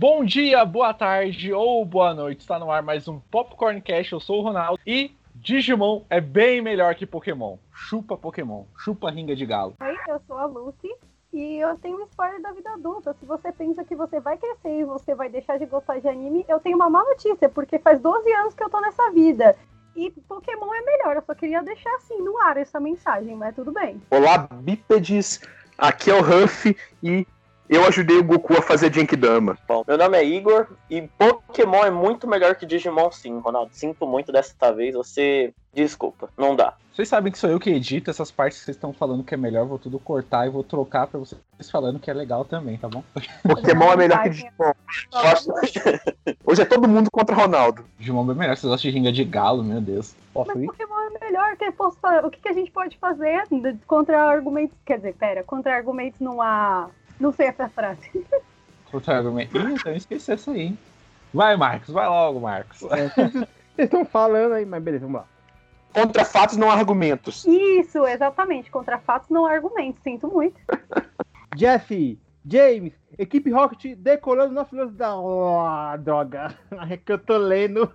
Bom dia, boa tarde ou boa noite. Está no ar mais um Popcorn Cash. Eu sou o Ronaldo e Digimon é bem melhor que Pokémon. Chupa Pokémon, chupa ringa de galo. Oi, eu sou a Lucy e eu tenho um spoiler da vida adulta. Se você pensa que você vai crescer e você vai deixar de gostar de anime, eu tenho uma má notícia, porque faz 12 anos que eu tô nessa vida. E Pokémon é melhor, eu só queria deixar assim no ar essa mensagem, mas tudo bem. Olá, bípedes. Aqui é o Huff e eu ajudei o Goku a fazer Genkidama. Bom, meu nome é Igor e Pokémon é muito melhor que Digimon, sim, Ronaldo. Sinto muito dessa vez, você. Desculpa, não dá. Vocês sabem que sou eu que edito essas partes que vocês estão falando que é melhor, vou tudo cortar e vou trocar pra vocês falando que é legal também, tá bom? Pokémon é melhor que Digimon. Hoje é todo mundo contra Ronaldo. Digimon é melhor, vocês gostam de ringa de galo, meu Deus. Posso Mas ir? Pokémon é melhor, que eu posso o que, que a gente pode fazer contra argumentos. Quer dizer, pera, contra argumentos numa. Não sei essa frase. Outro argumento. Ih, então eu esqueci essa aí, hein? Vai, Marcos, vai logo, Marcos. É, Vocês estão falando aí, mas beleza, vamos lá. Contra fatos, não argumentos. Isso, exatamente. Contra fatos, não argumentos. Sinto muito. Jesse, James, equipe Rocket decolando nosso lance da. Oh, droga. É que eu tô lendo.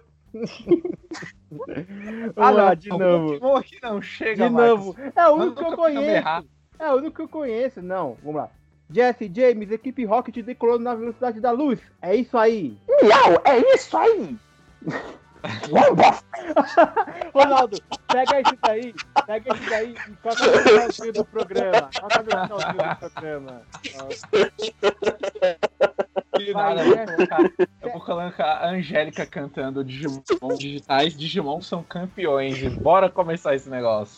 ah, não, de novo. Pokémon aqui não, chega, De Marcos. novo. É o único que eu conheço. É o único que eu conheço. Não, vamos lá. Jesse, James, equipe Rocket decolando na velocidade da luz. É isso aí. Miau, é isso aí. Ronaldo, pega isso daí, pega isso daí e coloca no finalzinho do programa. Coloca no finalzinho do programa. Que Vai, nada, eu vou colocar, eu vou colocar a Angélica cantando Digimon digitais. Digimon são campeões. Bora começar esse negócio.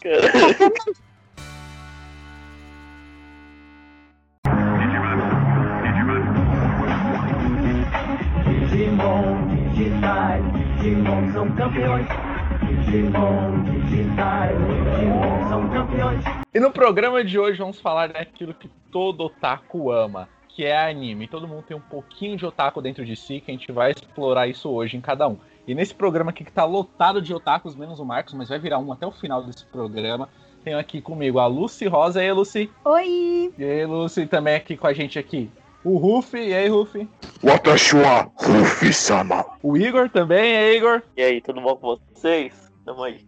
São campeões. Digimon digitais, Digimon são campeões. E no programa de hoje vamos falar daquilo que todo otaku ama, que é anime. Todo mundo tem um pouquinho de otaku dentro de si, que a gente vai explorar isso hoje em cada um. E nesse programa aqui que tá lotado de otakus, menos o Marcos, mas vai virar um até o final desse programa. Tenho aqui comigo a Lucy Rosa. E aí, Lucy? Oi! E aí, Lucy, também aqui com a gente aqui. O Ruffy, e aí, Ruffy? Watashi wa Rufi-sama. O Igor também, e aí, Igor? E aí, tudo bom com vocês? Tamo aí.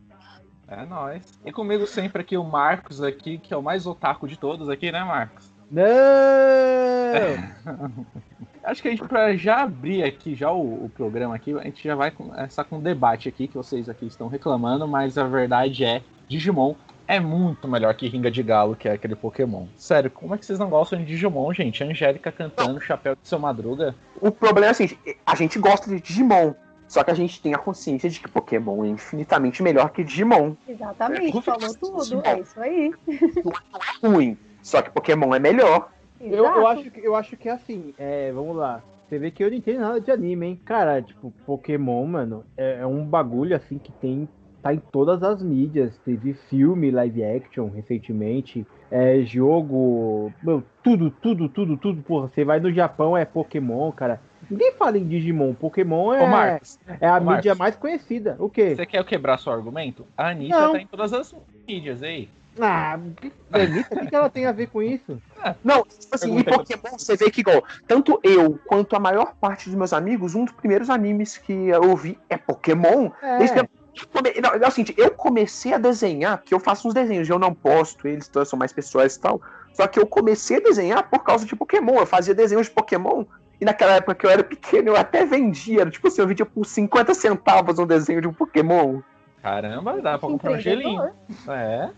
É nóis. E comigo sempre aqui o Marcos aqui, que é o mais otaku de todos aqui, né, Marcos? Não! Acho que a gente, pra já abrir aqui já o, o programa aqui, a gente já vai começar com um debate aqui, que vocês aqui estão reclamando, mas a verdade é, Digimon é muito melhor que Ringa de Galo, que é aquele Pokémon. Sério, como é que vocês não gostam de Digimon, gente? Angélica cantando Chapéu de Seu Madruga. O problema é assim, a gente gosta de Digimon. Só que a gente tem a consciência de que Pokémon é infinitamente melhor que Digimon. Exatamente, É, falou tudo. É isso aí. Ruim. Só que Pokémon é melhor. Eu, eu, acho, que- eu acho que é assim, é, vamos lá. Você vê que eu não entendo nada de anime, hein? Cara, tipo, Pokémon, mano, é, é um bagulho assim que tem. Tá em todas as mídias. Teve filme, live action recentemente. É jogo. Meu, tudo, tudo, tudo, tudo. Porra, você vai no Japão, é Pokémon, cara. Ninguém fala em Digimon. Pokémon é, Ô, Marcos, é a ô, mídia mais conhecida. O quê? você quer quebrar seu argumento? A Anitta Não. tá em todas as mídias, aí. Ah, Anitta, o que, que ela tem a ver com isso? Não, tipo assim, em. Pokémon você vê que igual, tanto eu quanto a maior parte dos meus amigos, um dos primeiros animes que eu vi é Pokémon. Desde que É, eu Não, é o seguinte, eu comecei a desenhar, porque eu faço uns desenhos, eu não posto eles, então são mais pessoais e tal. Só que eu comecei a desenhar por causa de Pokémon. Eu fazia desenhos de Pokémon. E naquela época que eu era pequeno, eu até vendia. Era, Tipo assim, eu vendia por 50 centavos um desenho de um Pokémon. Caramba, dá pra comprar um gelinho. Empreendedor. É.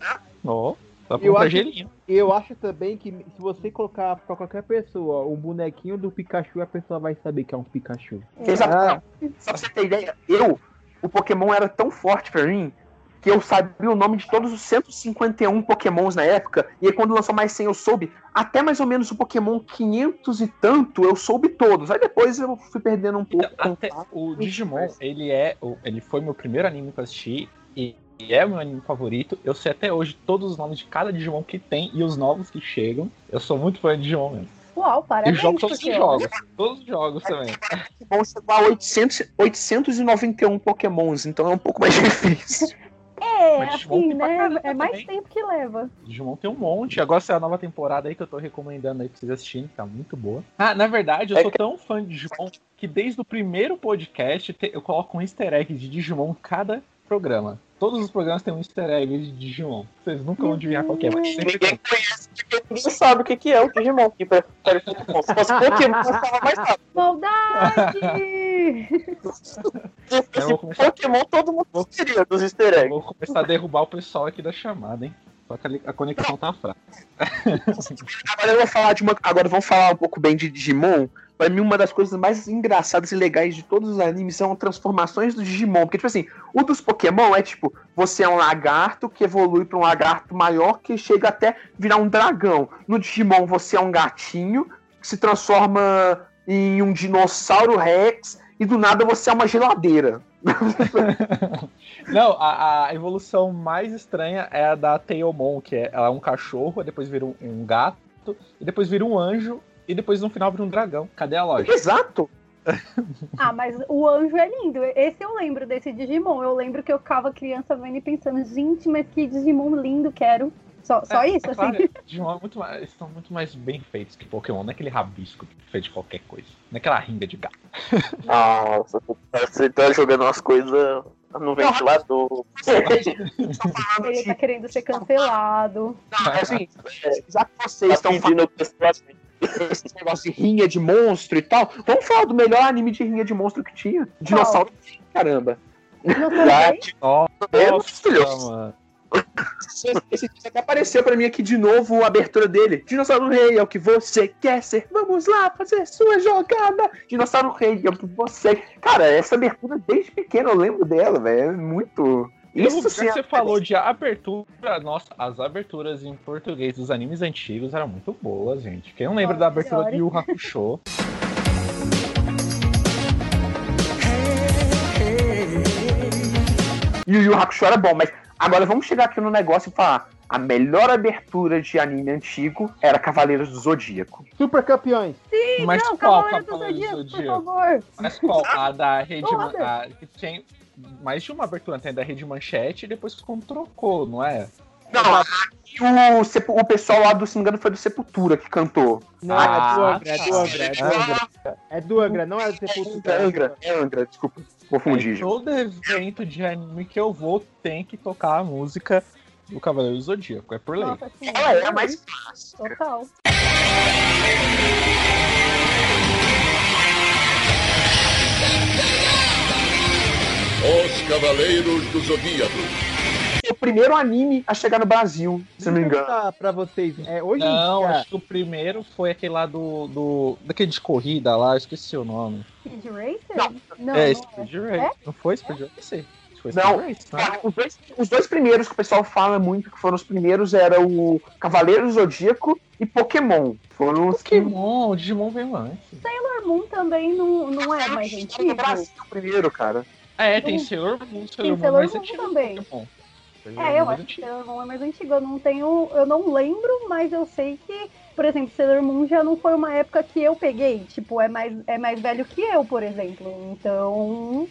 Ó, dá pra Eu comprar acho- gelinho. Eu acho também que se você colocar pra qualquer pessoa um bonequinho do Pikachu, a pessoa vai saber que é um Pikachu. Exato. Ah. Só pra você ter ideia, eu, o Pokémon era tão forte pra mim que eu sabia o nome de todos os 151 Pokémons na época. E aí, quando lançou mais 100, eu soube até mais ou menos o Pokémon 500 e tanto, eu soube todos. Aí depois eu fui perdendo um pouco. Então, até o Digimon, ele é. Ele foi meu primeiro anime que eu assisti. E e é o meu anime favorito. Eu sei até hoje todos os nomes de cada Digimon que tem e os novos que chegam. Eu sou muito fã de Digimon mesmo. Uau, E parabéns. jogo todos os jogos. Todos os jogos também. Pokémon chegou a 800, 891 Pokémons, então é um pouco mais difícil. É, É, Mas assim, né? caramba É mais também. tempo que leva. Digimon tem um monte. Agora essa é a nova temporada aí que eu tô recomendando aí pra vocês assistirem, que tá muito boa. Ah, na verdade, eu É sou que- tão fã de Digimon que desde o primeiro podcast eu coloco um easter egg de Digimon em cada programa. Todos os programas têm um easter egg de Digimon. Vocês nunca vão adivinhar qual que é, mas sempre tem. Ninguém conhece, porque ninguém sabe o que, que é o Digimon. Que prefere Pokémon. Se fosse Pokémon, eu tava mais rápido. Maldade! Eu Se vou fosse começar- Pokémon, todo mundo seria dos easter Eu eggs. vou começar a derrubar o pessoal aqui da chamada, hein? Só que a conexão tá fraca. Agora eu vou falar de uma. Agora vamos falar um pouco bem de Digimon. Pra mim, uma das coisas mais engraçadas e legais de todos os animes são transformações do Digimon. Porque, tipo assim, o dos Pokémon é tipo, você é um lagarto que evolui pra um lagarto maior que chega até virar um dragão. No Digimon, você é um gatinho que se transforma em um dinossauro Rex e do nada você é uma geladeira. Não, a, a evolução mais estranha é a da Tailmon, que é, ela é um cachorro, depois vira um, um gato, e depois vira um anjo, e depois no final vira um dragão. Cadê a lógica? Exato. Ah, mas o anjo é lindo. Esse eu lembro desse Digimon. Eu lembro que eu ficava criança vendo e pensando, gente, mas que Digimon lindo quero. Só, só É, isso, é assim. claro, Digimon é muito mais, eles são muito mais bem feitos que Pokémon, não é aquele rabisco feito de qualquer coisa. Não é aquela ringa de gato. Nossa, você tá jogando umas coisas no ventilador. Ele tá querendo ser cancelado. Não, é assim, já que vocês Tá estão pessoas. Esse negócio de rinha de monstro e tal, vamos falar do melhor anime de rinha de monstro que tinha. Dinossauro. Caramba. Já, sei. Nossa, esse até apareceu pra mim aqui de novo a abertura dele. Dinossauro Rei é o que você quer ser. Vamos lá fazer sua jogada. Dinossauro Rei é o que você. Cara, essa abertura desde pequeno eu lembro dela, velho. É muito. Isso Isso que sim. você falou de abertura, nossa, as aberturas em português dos animes antigos eram muito boas, gente. Quem não lembra da abertura de. Yu Hakusho? E o Yu Hakusho era bom, mas agora vamos chegar aqui no negócio e falar. A melhor abertura de anime antigo era Cavaleiros do Zodíaco. Super campeões. Sim, Mas não, qual Cavaleiro do Cavaleiro do Zodíaco, por Zodíaco? favor. Mas qual? A da Rede. Man- a, que tem mais de uma abertura, tem a da Rede Manchete e depois quando trocou, não é? Não, aqui o, o pessoal lá do, se não me engano, foi do Sepultura que cantou. Não, Ah, é do Angra, é tá. do Angra, é do Angra. É do Angra, não é do É Sepultura. Angra, é Angra, desculpa, confundi. Aí, todo evento de anime que eu vou tem que tocar a música do Cavaleiro do Zodíaco, é por lei. Nossa, sim. Ela é a mais clássica. Total. Os Cavaleiros do Zodíaco. o primeiro anime a chegar no Brasil, se não me engano. Pra vocês, é, hoje Não, dia, acho que o primeiro foi aquele lá do. do daquele de corrida lá, eu esqueci o nome. Speed Racer? Não. Não, é, não Speed é. Race. Não foi Speed Race? Foi Não. Race, né? Os dois, os dois primeiros que o pessoal fala muito que foram os primeiros era o Cavaleiro do Zodíaco e Pokémon. Foram os que Pokémon, o Digimon veio antes. Sailor Moon também não, não é mais no antigo? Brasil primeiro, cara. É, tem Tem- Sailor Moon, Sailor Moon Sailor mais Moon antigo também. Sailor É, eu acho que. Sailor Moon é mais antigo. Eu não tenho. Eu não lembro, mas eu sei que, por exemplo, Sailor Moon já não foi uma época que eu peguei. Tipo, é mais, é mais velho que eu, por exemplo. Então.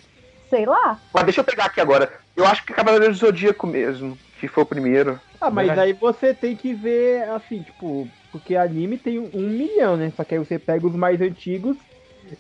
Sei lá. Mas deixa eu pegar aqui agora. Eu acho que Cavaleiro do Zodíaco mesmo, que foi o primeiro. Ah, mas aí você tem que ver, assim, tipo, porque anime tem um, um milhão, né? Só que aí você pega os mais antigos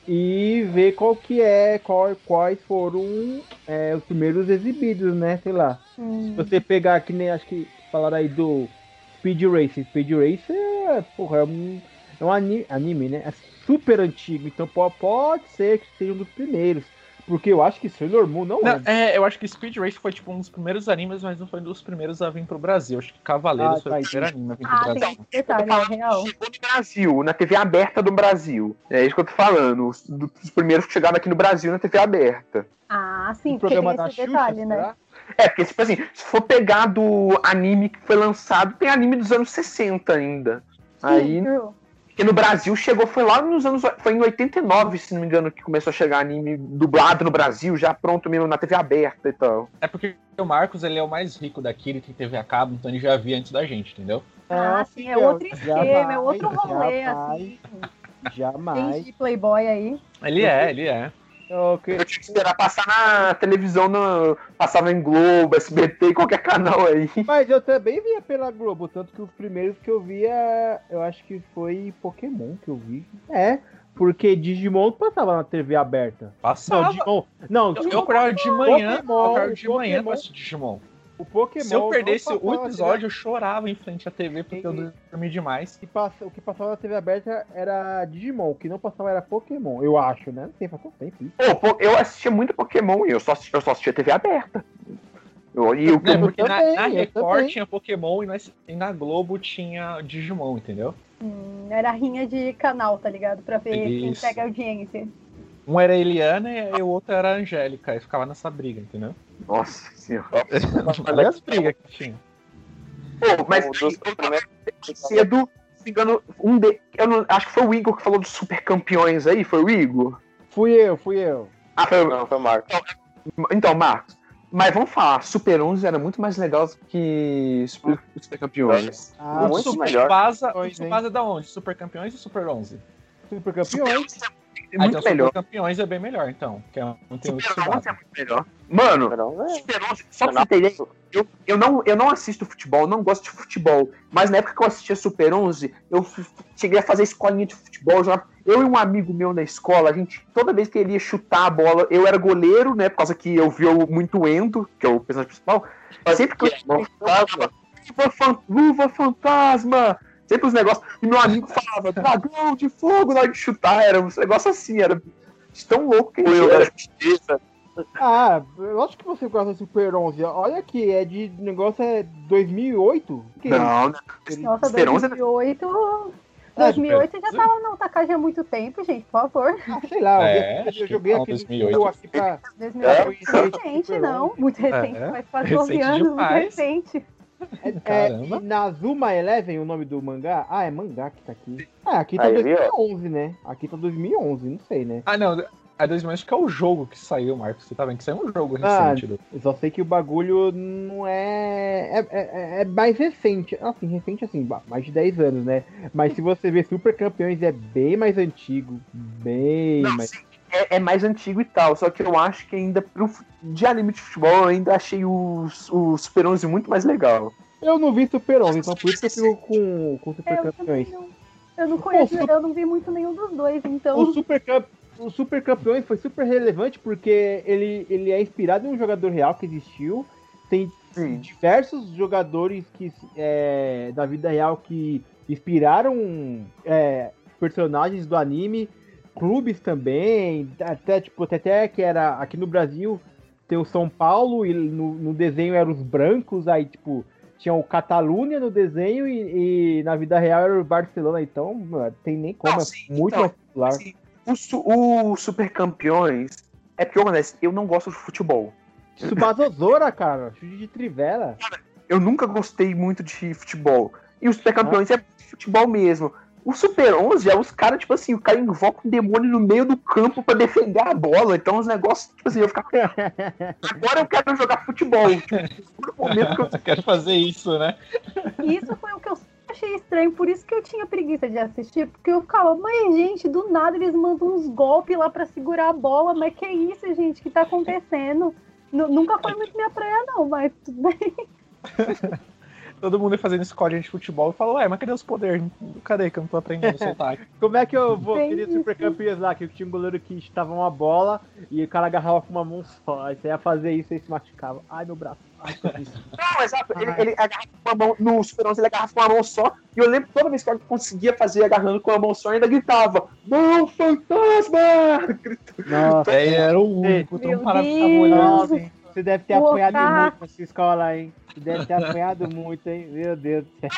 e vê qual que é, qual, quais foram é, os primeiros exibidos, né? Sei lá. Se você pegar que nem acho que falaram aí do Speed Racer. Speed Racer, é, porra, é um, é um anime, anime, né? É super antigo, então po- pode ser que seja um dos primeiros. Porque eu acho que Sailor Moon não, Não, é. é, eu acho que Speed Race foi tipo um dos primeiros animes, mas não foi um dos primeiros a vir pro Brasil. Acho que Cavaleiros Ah, foi tá, o primeiro anime a vir pro Ah, tem Brasil. detalhe, é real. Chegou no Brasil, na TV aberta do Brasil. É isso que eu tô falando. Os, dos primeiros que chegaram aqui no Brasil na TV aberta. Ah, sim, o porque programa tem da esse Xuxa, detalhe, né? será? É, porque, tipo assim, se for pegar do anime que foi lançado, tem anime dos anos 60 ainda. Aí, Sim, true. Que no Brasil chegou, foi lá nos anos. Foi em 89, se não me engano, que começou a chegar anime dublado no Brasil, já pronto mesmo na TV aberta e tal. É porque o Marcos ele é o mais rico daqui, ele tem TV a cabo, então ele já via antes da gente, entendeu? Ah, sim, é filhão, outro esquema, é outro rolê, jamais, assim. Tem Jamais. de Playboy aí. Ele é, ele é. Ok. Eu tinha que esperar passar na televisão, no, passava em Globo, SBT, qualquer canal aí. Mas eu também via pela Globo, tanto que os primeiros que eu via, eu acho que foi Pokémon que eu vi. É, porque Digimon passava na TV aberta. Não, Passava. Digimon. Não, Eu, Digimon- eu acordava de manhã, Pokémon, eu acordava de o manhã Pokémon. pra Digimon. O Pokémon. Se eu perdesse o episódio, eu chorava em frente à TV porque eu E- dormi demais. Que passa- o que passava na TV aberta era Digimon, o que não passava era Pokémon, eu acho, né? Não faz tanto tempo isso. Pô, eu assistia muito Pokémon e eu só, eu só assistia TV aberta. Eu, e o que É, eu- porque na, também, na eu Record também. tinha Pokémon e na, e na Globo tinha Digimon, entendeu? Hum, era rinha de canal, tá ligado? Pra ver quem Isso. pega audiência. Um era a Eliana e o outro era a Angélica. E ficava nessa briga, entendeu? Nossa senhora. Olha as brigas que tinha. Pô, mas Um dos primeiros- cedo, se não me engano, um de, eu não, acho que foi o Igor que falou dos super campeões aí, foi o Igor? Fui eu, fui eu. Ah, foi Não, foi o Marco. Então, Marcos, mas vamos falar, Super 11 era muito mais legal que Super, Super Campeões. Ah, o muito Super melhor. Vaza, o Pois, hein? Tsubasa é da onde? Super Campeões e Super 11? super campeões. É Ah, muito então melhor. Super Campeões é bem melhor, então. Que é um, tem Super 11 é muito melhor. Mano, é. Super 11, só pra você ter ideia, eu, eu, não, eu não assisto futebol, não gosto de futebol, mas na época que eu assistia Super 11, eu cheguei a fazer escolinha de futebol, eu já- eu e um amigo meu na escola, a gente, toda vez que ele ia chutar a bola, eu era goleiro, né, por causa que eu vi o muito Endo, que é o personagem principal, sempre que eu luva, fan- luva fantasma, sempre os negócios, e meu amigo falava, dragão de fogo na hora de chutar, era um negócio assim, era tão louco que era. era justiça. Ah, eu acho que você gosta do Super 11. Olha aqui, é de o negócio é 2008? Que Não, não, Nossa, Super 11 é 2008. Ah, 2008 já Super- tava no Takagi há muito tempo, gente, por favor. Ah, sei lá, É, eu, joguei aquele 2008. jogo aqui pra. 2008 É? recente, não. Muito recente, É, faz quase 12 recente anos, muito recente. É, é. Nazuma Eleven, o nome do mangá? Ah, é mangá que tá aqui. Ah, aqui tá Aí, viu? 2011, né? Aqui tá 2011, não sei, né? Ah, não. A 2000 acho que é o jogo que saiu, Marcos. Você tá vendo que saiu um jogo Ah, recente. do- Eu só sei que o bagulho não é. É, é- é mais recente. Assim, recente assim, mais de 10 anos, né? Mas se você ver Super Campeões, é bem mais antigo. Bem Não, mais. sim, é, é mais antigo e tal, só que eu acho que ainda pro, de anime de futebol eu ainda achei o, o Super 11 muito mais legal. Eu não vi Super 11, então por isso que eu fico com, com Super Eu Campeões. não. Eu não conheço, eu não vi muito nenhum dos dois, então. O Super, Camp... o Super Campeões foi super relevante porque ele, ele é inspirado em um jogador real que existiu. Tem Sim. diversos jogadores que é, da vida real que inspiraram é, personagens do anime, clubes também, até tipo até, até que era aqui no Brasil tem o São Paulo e no, no desenho eram os brancos, aí tipo tinha o Catalunha no desenho e, e na vida real era o Barcelona, então mano, tem nem como, Não, é sim, muito então, mais popular. Assim, o, su- o Super Campeões é porque, acontece, eu não gosto de futebol. Tsubasa Ozora, cara, chute de trivela. Eu nunca gostei muito de futebol. E o Super Campeões é futebol mesmo. O Super 11 é os caras, tipo assim, o cara invoca um demônio no meio do campo pra defender a bola. Então os negócios, tipo assim, eu ficar. Agora eu quero jogar futebol. Tipo, no momento que eu Eu quero fazer isso, né? Isso foi o que eu achei estranho, por isso que eu tinha preguiça de assistir, porque eu ficava, mas gente, do nada eles mandam uns golpes lá pra segurar a bola, mas que isso, gente, que tá acontecendo? Nu- nunca foi muito minha praia, não, mas tudo bem. Todo mundo ia fazendo escolinha de futebol e fala, ué, mas cadê os poderes? Cadê que eu não tô aprendendo a soltar? Como é que eu vou isso. super campeões lá? Que tinha um goleiro que estava uma bola e o cara agarrava com uma mão só. Aí você ia fazer isso e se machucava. Ai, meu braço. Não, exato. Ele, ele agarrava com uma mão. No Super 11 ele agarrava com uma mão só. E eu lembro que toda vez que eu conseguia fazer agarrando com uma mão só, eu ainda gritava: Mão fantasma! Nossa, Aí era o único, olhando Nossa. assim. você deve ter O apanhado muito nessa escola, hein? Você deve ter apanhado muito, hein? Meu Deus do céu.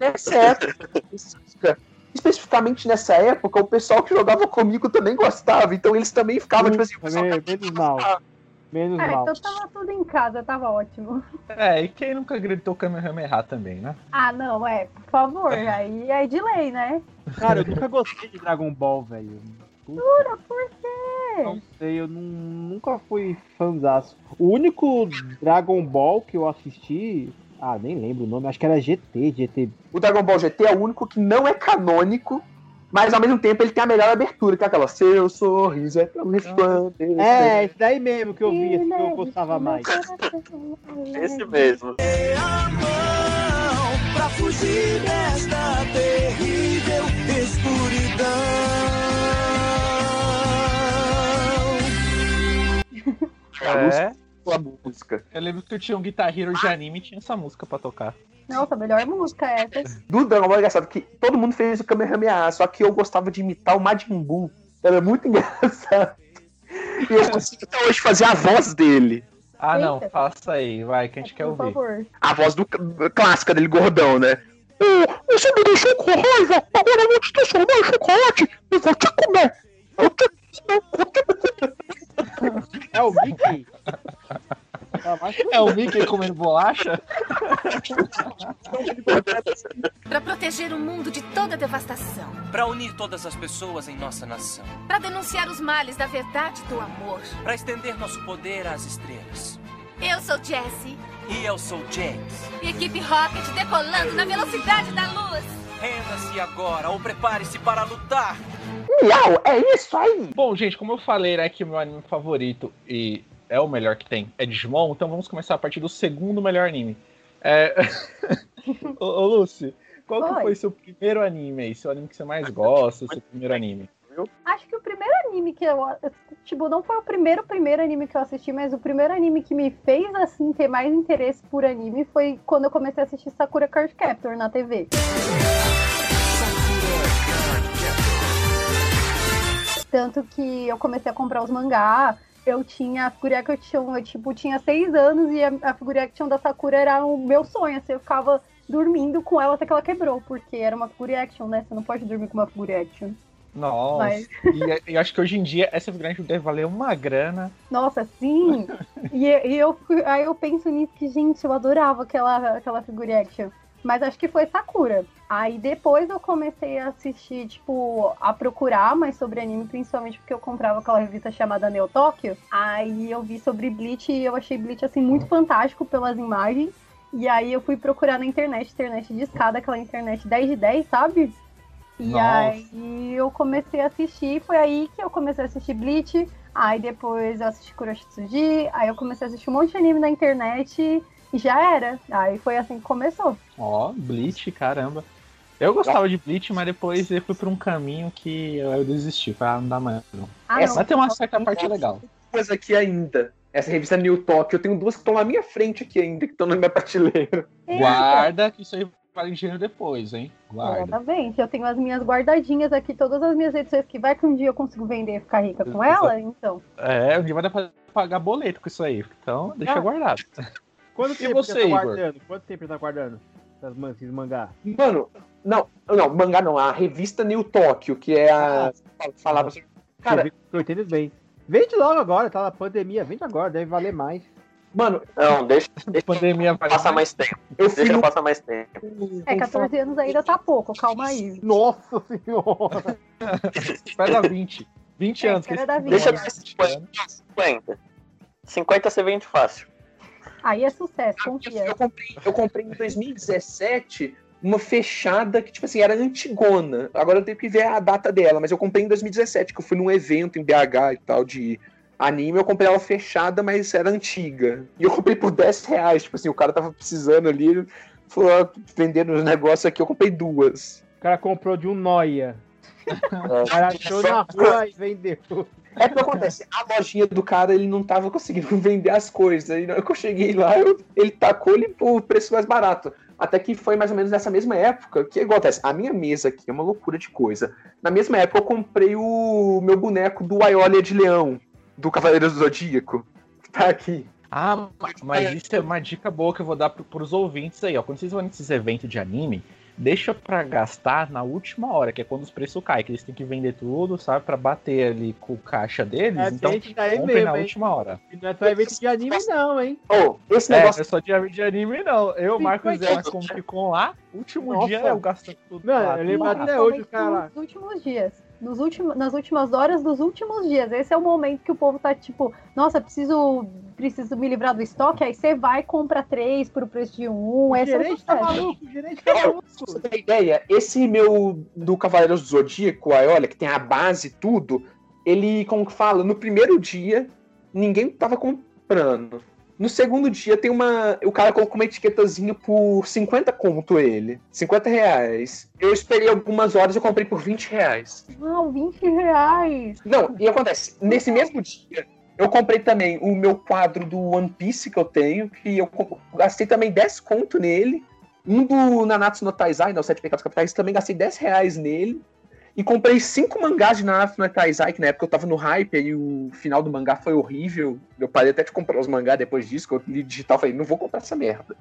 É certo. Especificamente nessa época, o pessoal que jogava comigo também gostava. Então eles também ficavam, tipo assim, Menos mal. Menos Ah, mal. então tava tudo em casa, tava ótimo. É, e quem nunca gritou Kamehameha também, né? Ah, não, é, por favor, aí é de lei, né? Cara, eu nunca gostei de Dragon Ball, velho. Jura, por quê? Não sei, eu nu- nunca fui fãzaço. O único Dragon Ball que eu assisti. Ah, nem lembro o nome, acho que era GT, GT. O Dragon Ball GT é o único que não é canônico. Mas ao mesmo tempo ele tem a melhor abertura, que é aquela Seu sorriso é tão resplandecente. É, esse daí mesmo que eu vi, esse que eu gostava mais. Esse mesmo. Pra fugir desta terrível escuridão. É. A música. Eu lembro que eu tinha um Guitar Hero de anime e tinha essa música pra tocar. Nossa, a melhor música é essa. Do Dragon Ball é engraçado que todo mundo fez o Kamehameha, só que eu gostava de imitar o Majin Buu. Era muito engraçado. E eu consigo até hoje fazer a voz dele. Ah, não, Eita. faça aí, vai, que a gente quer Por ouvir. favor. A voz do clássica dele, gordão, né? "Ô, você me deixou com raiva, agora eu vou te transformar em chocolate e vou te comer. Eu te comer, eu te comer. É o Mickey. É o Mickey comendo bolacha? Para proteger o mundo de toda devastação. Para unir todas as pessoas em nossa nação. Para denunciar os males da verdade e do amor. Para estender nosso poder às estrelas. Eu sou Jessie. E eu sou James. E equipe Rocket decolando na velocidade da luz. Renda-se agora ou prepare-se para lutar. Miau, é isso aí. Bom, gente, como eu falei, né, que o meu anime favorito e é o melhor que tem é Digimon, então vamos começar a partir do segundo melhor anime. É... ô, ô, Lucy, qual que Oi. foi seu primeiro anime aí? Seu anime que você mais gosta, seu primeiro anime? Acho que o primeiro anime que eu. Tipo, não foi o primeiro, primeiro anime que eu assisti, mas o primeiro anime que me fez, assim, ter mais interesse por anime foi quando eu comecei a assistir Sakura Card Captor na TV. Tanto que eu comecei a comprar os mangá. Eu tinha a figura action, eu tipo, tinha seis anos e a, a figura action da Sakura era o meu sonho. Assim, eu ficava dormindo com ela até que ela quebrou, porque era uma figura action, né? Você não pode dormir com uma figura action. Nossa, Mas- e eu acho que hoje em dia essa figurante deve valer uma grana. Nossa, sim! e, e eu, aí eu penso nisso que, gente, eu adorava aquela, aquela figure action. Mas acho que foi Sakura. Aí depois eu comecei a assistir, tipo, a procurar mais sobre anime, principalmente porque eu comprava aquela revista chamada Neo Tóquio. Aí eu vi sobre Bleach e eu achei Bleach, assim, muito fantástico pelas imagens. E aí eu fui procurar na internet, internet de escada, aquela internet 10 de 10, sabe? E Nossa. aí eu comecei a assistir, foi aí que eu comecei a assistir Bleach. Aí depois eu assisti Kuroshitsuji, aí eu comecei a assistir um monte de anime na internet e já era. Aí foi assim que começou. Ó, Bleach, caramba. Eu gostava de Bleach, mas depois eu fui por um caminho que eu desisti. Falei, ah, não dá mais. Não. Ah, Essa-. Mas tem uma certa parte legal. Coisa aqui ainda. Essa revista New Talk, eu tenho duas que estão na minha frente aqui ainda, que estão na minha prateleira. Guarda que isso aí vale dinheiro depois, hein? Guarda. Exatamente. Eu tenho as minhas guardadinhas aqui, todas as minhas edições que vai que um dia eu consigo vender e ficar rica com ela, então. É, um dia vai dar pra pagar boleto com isso aí. Então, deixa Ah. guardado. Quanto E tempo você, você tá Igor? guardando? Quanto tempo você tá guardando? Essas man- esses mangá? Mano, não, não, mangá não, a revista New Tóquio, que é a. Falava sobre. Cara, eu bem. Vende logo agora, tá na pandemia, vende agora, deve valer mais. mano, Não, deixa, deixa Pandemia vai passar mais tempo. eu Deixa no. passar mais tempo. É, 14 anos ainda tá pouco, calma aí. Nossa senhora! Vai dar 20. 20 É, anos. que era esse da filme vida. Deixa dar dar 50. 50. 50 você vende fácil. Aí é sucesso, confia. Eu comprei, eu comprei em 2017 uma fechada que, tipo assim, era antigona. Agora eu tenho que ver a data dela, mas eu comprei em 2017, que eu fui num evento em BH e tal, de anime. Eu comprei ela fechada, mas era antiga. E eu comprei por 10 reais. Tipo assim, o cara tava precisando ali, ele falou, "Ah, vendendo os negócios aqui, eu comprei duas. O cara comprou de um noia. É, O cara achou na rua e vendeu. É o que acontece, a lojinha do cara, ele não tava conseguindo vender as coisas. Aí na hora que eu cheguei lá, eu- ele tacou ele por preço mais barato. Até que foi mais ou menos nessa mesma época. Que acontece? A minha mesa aqui é uma loucura de coisa. Na mesma época, eu comprei o meu boneco do Aiolia de Leão, do Cavaleiro do Zodíaco. Que tá aqui. Ah, mas isso é uma dica boa que eu vou dar pro, pros ouvintes aí, ó. Quando vocês vão nesses eventos de anime, deixa pra gastar na última hora, que é quando os preços caem, que eles têm que vender tudo, sabe? Pra bater ali com o caixa deles. É, então, comprem mesmo, na hein? última hora. E não é só evento de anime, não, hein? Oh, esse É, negócio. eu sou de, de anime, não. Eu, Marcos Zé, nós 50. como Ficom lá. Último Nossa. dia eu gastando tudo. Não, lá. eu lembro até hoje cara lá. Nos últimos dias. Nos últimos, nas últimas horas dos últimos dias. Esse é o momento que o povo tá tipo, nossa, preciso, preciso me livrar do estoque. Aí você vai e compra três por preço de um. O Esse é o gerente tá sucesso. maluco, o gerente tá Pra maluco. você ter ideia, esse meu do Cavaleiros do Zodíaco, aí olha, que tem a base e tudo, ele, como que fala, no primeiro dia, ninguém tava comprando. No segundo dia tem uma. O cara colocou uma etiquetazinha por 50 conto ele. 50 reais. Eu esperei algumas horas e comprei por 20 reais. Não, 20 reais. Não, e acontece, nesse mesmo dia, eu comprei também o meu quadro do One Piece que eu tenho, que eu gastei também 10 conto nele. Um do Nanatsu no Taizai, não, Sete Pecados Capitais, também gastei 10 reais nele. E comprei cinco mangás de Nanatsu no Taizai, que na época eu tava no hype, e o final do mangá foi horrível. Eu parei até de comprar os mangás depois disso, que eu li digital, falei, não vou comprar essa merda.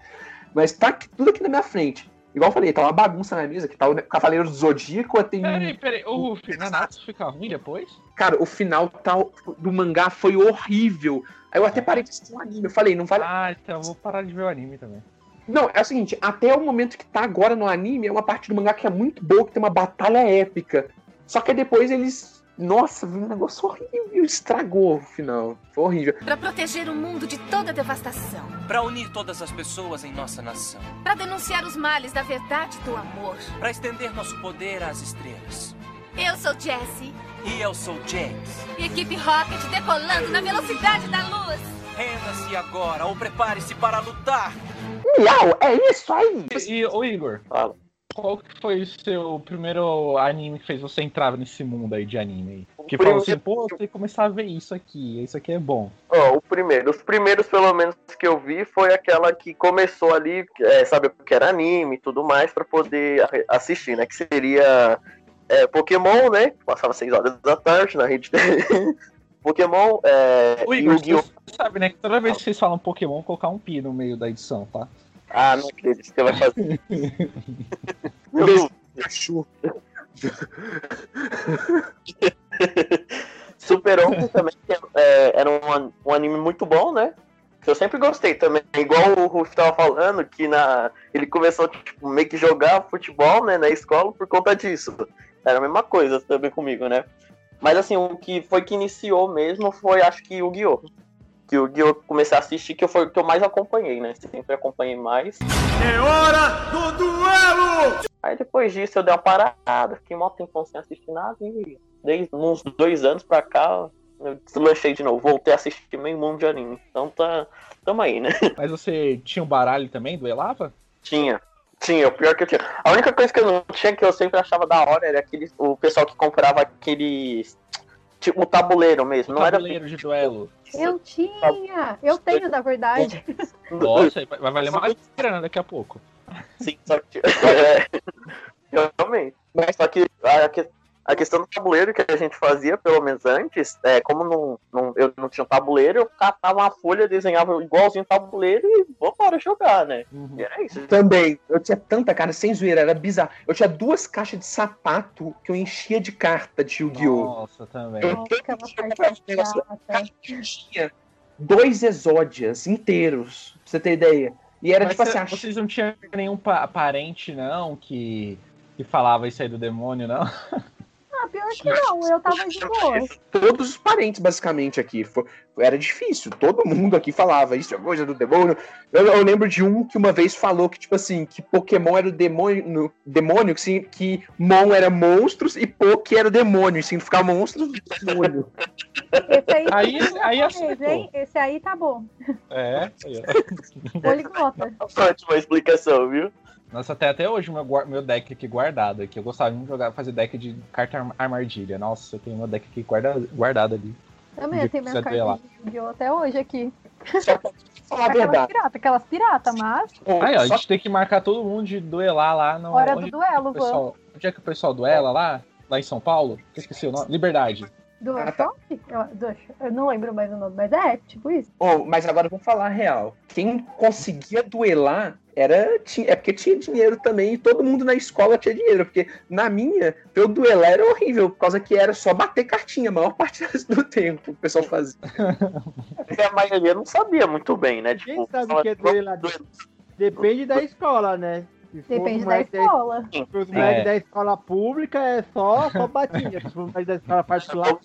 Mas tá aqui- tudo aqui na minha frente. Igual eu falei, tá uma bagunça na mesa, que tá o Cavaleiro do Zodíaco, tem... Peraí, peraí. O Nanatsu fica ruim depois? Cara, o final tal do mangá foi horrível. Aí eu até parei de assistir o anime. Eu falei, não vale. Ah, então eu vou parar de ver o anime também. Não, é o seguinte, até o momento que tá agora no anime, é uma parte do mangá que é muito boa, que tem uma batalha épica. Só que depois eles. Nossa, viu um negócio horrível. Estragou o final. Foi horrível. Pra proteger o mundo de toda devastação. Pra unir todas as pessoas em nossa nação. Pra denunciar os males da verdade e do amor. Pra estender nosso poder às estrelas. Eu sou Jessie. E eu sou James. Equipe Rocket decolando na velocidade da luz. Renda-se agora ou prepare-se para lutar. Miau, é isso aí! E, e ô Igor, Fala. qual que foi o seu primeiro anime que fez você entrar nesse mundo aí de anime? Que O falou primeiro- assim, pô, eu tenho que começar a ver isso aqui, isso aqui é bom. Ó, o primeiro, os primeiros pelo menos que eu vi foi aquela que começou ali, é, sabe, porque era anime e tudo mais, pra poder assistir, né? Que seria é, Pokémon, né? Passava 6 horas da tarde na rede Pokémon, é, Ô Igor, você sabe, né, que toda vez que vocês falam Pokémon, colocar um pi no meio da edição, tá? Ah, não acredito que você vai fazer. Beijo, cachorro. Super 11 também, que é, era um, um anime muito bom, né? Que eu sempre gostei também. Igual o Ruf tava falando, que na, ele começou tipo, meio que jogar futebol né, na escola por conta disso. Era a mesma coisa também comigo, né? Mas assim, o que foi que iniciou mesmo foi, acho que o Yu-Gi-Oh! Que o Yu-Gi-Oh! comecei a assistir, que foi o que eu mais acompanhei, né? Sempre acompanhei mais. É hora do duelo! Aí depois disso eu dei uma parada, fiquei mó tempão sem assistir nada e desde uns dois anos pra cá eu deslanchei de novo, voltei a assistir meio mundo de anime. Então tá. Tamo aí, né? Mas você tinha um baralho também, duelava? Tinha. Tinha, o pior que eu tinha. A única coisa que eu não tinha, que eu sempre achava da hora, era aquele, o pessoal que comprava aqueles. Tipo, o tabuleiro mesmo. Não era Tabuleiro de duelo. Eu tinha. Eu tenho, na verdade. Nossa, vai valer mais grana daqui a pouco. Sim, só que. É, realmente. Mas só que a, que- a questão do tabuleiro que a gente fazia, pelo menos antes, é, como não, não, eu não tinha um tabuleiro, eu catava uma folha, desenhava igualzinho tabuleiro e vambora jogar, né? Uhum. E era isso. Também, eu tinha tanta cara, sem zoeira, era bizarro. Eu tinha duas caixas de sapato que eu enchia de carta de Yu-Gi-Oh! Nossa, também. Eu Nossa, que tinha dois exódias inteiros, pra você ter ideia. E era Mas tipo cê- assim, vocês não tinham nenhum pa- parente, não, que, que falava isso aí do demônio, não? Ah, pior que não, eu tava de boa. todos os parentes, basicamente, aqui. Foi- era difícil. Todo mundo aqui falava isso é coisa do demônio. Eu, eu lembro de um que uma vez falou que, tipo assim, que Pokémon era o demônio, no- demônio que, sim- que Mon era monstros e Poké era demônio, e significar monstros de demônio. Esse aí, Aí- aí? Esse aí tá bom. É. aí, ó. Poliglota. Ótima explicação, viu? Nossa, até até hoje o meu, meu deck aqui guardado aqui. Eu gostava de jogar, fazer deck de carta arm- armadilha. Nossa, eu tenho meu deck aqui guarda, guardado ali. Também, eu tenho lá. cartas de Yu-Gi-Oh! até hoje aqui. Só pra falar a Aquelas verdade. piratas, aquelas piratas, mas Aí, ó, a Só gente tem que marcar todo mundo de duelar lá no. hora do onde, duelo, o vamos. pessoal, onde é que o pessoal duela lá? Lá em São Paulo? Esqueci o nome. Liberdade. Do Ah, tá. Eu, do- eu não lembro mais o nome, mas é tipo isso. Oh, mas agora vamos falar a real. Quem conseguia duelar era ti- é porque tinha dinheiro também e todo mundo na escola tinha dinheiro. Porque na minha, eu duelar era horrível, por causa que era só bater cartinha a maior parte do tempo o pessoal fazia. A maioria não sabia muito bem, né? Quem Tipo, sabe fala- o que é duelar? Depende da escola, né? Se Depende da escola. se for os É. moleques da escola pública, é só, só batinha. Se for os moleques da escola particular,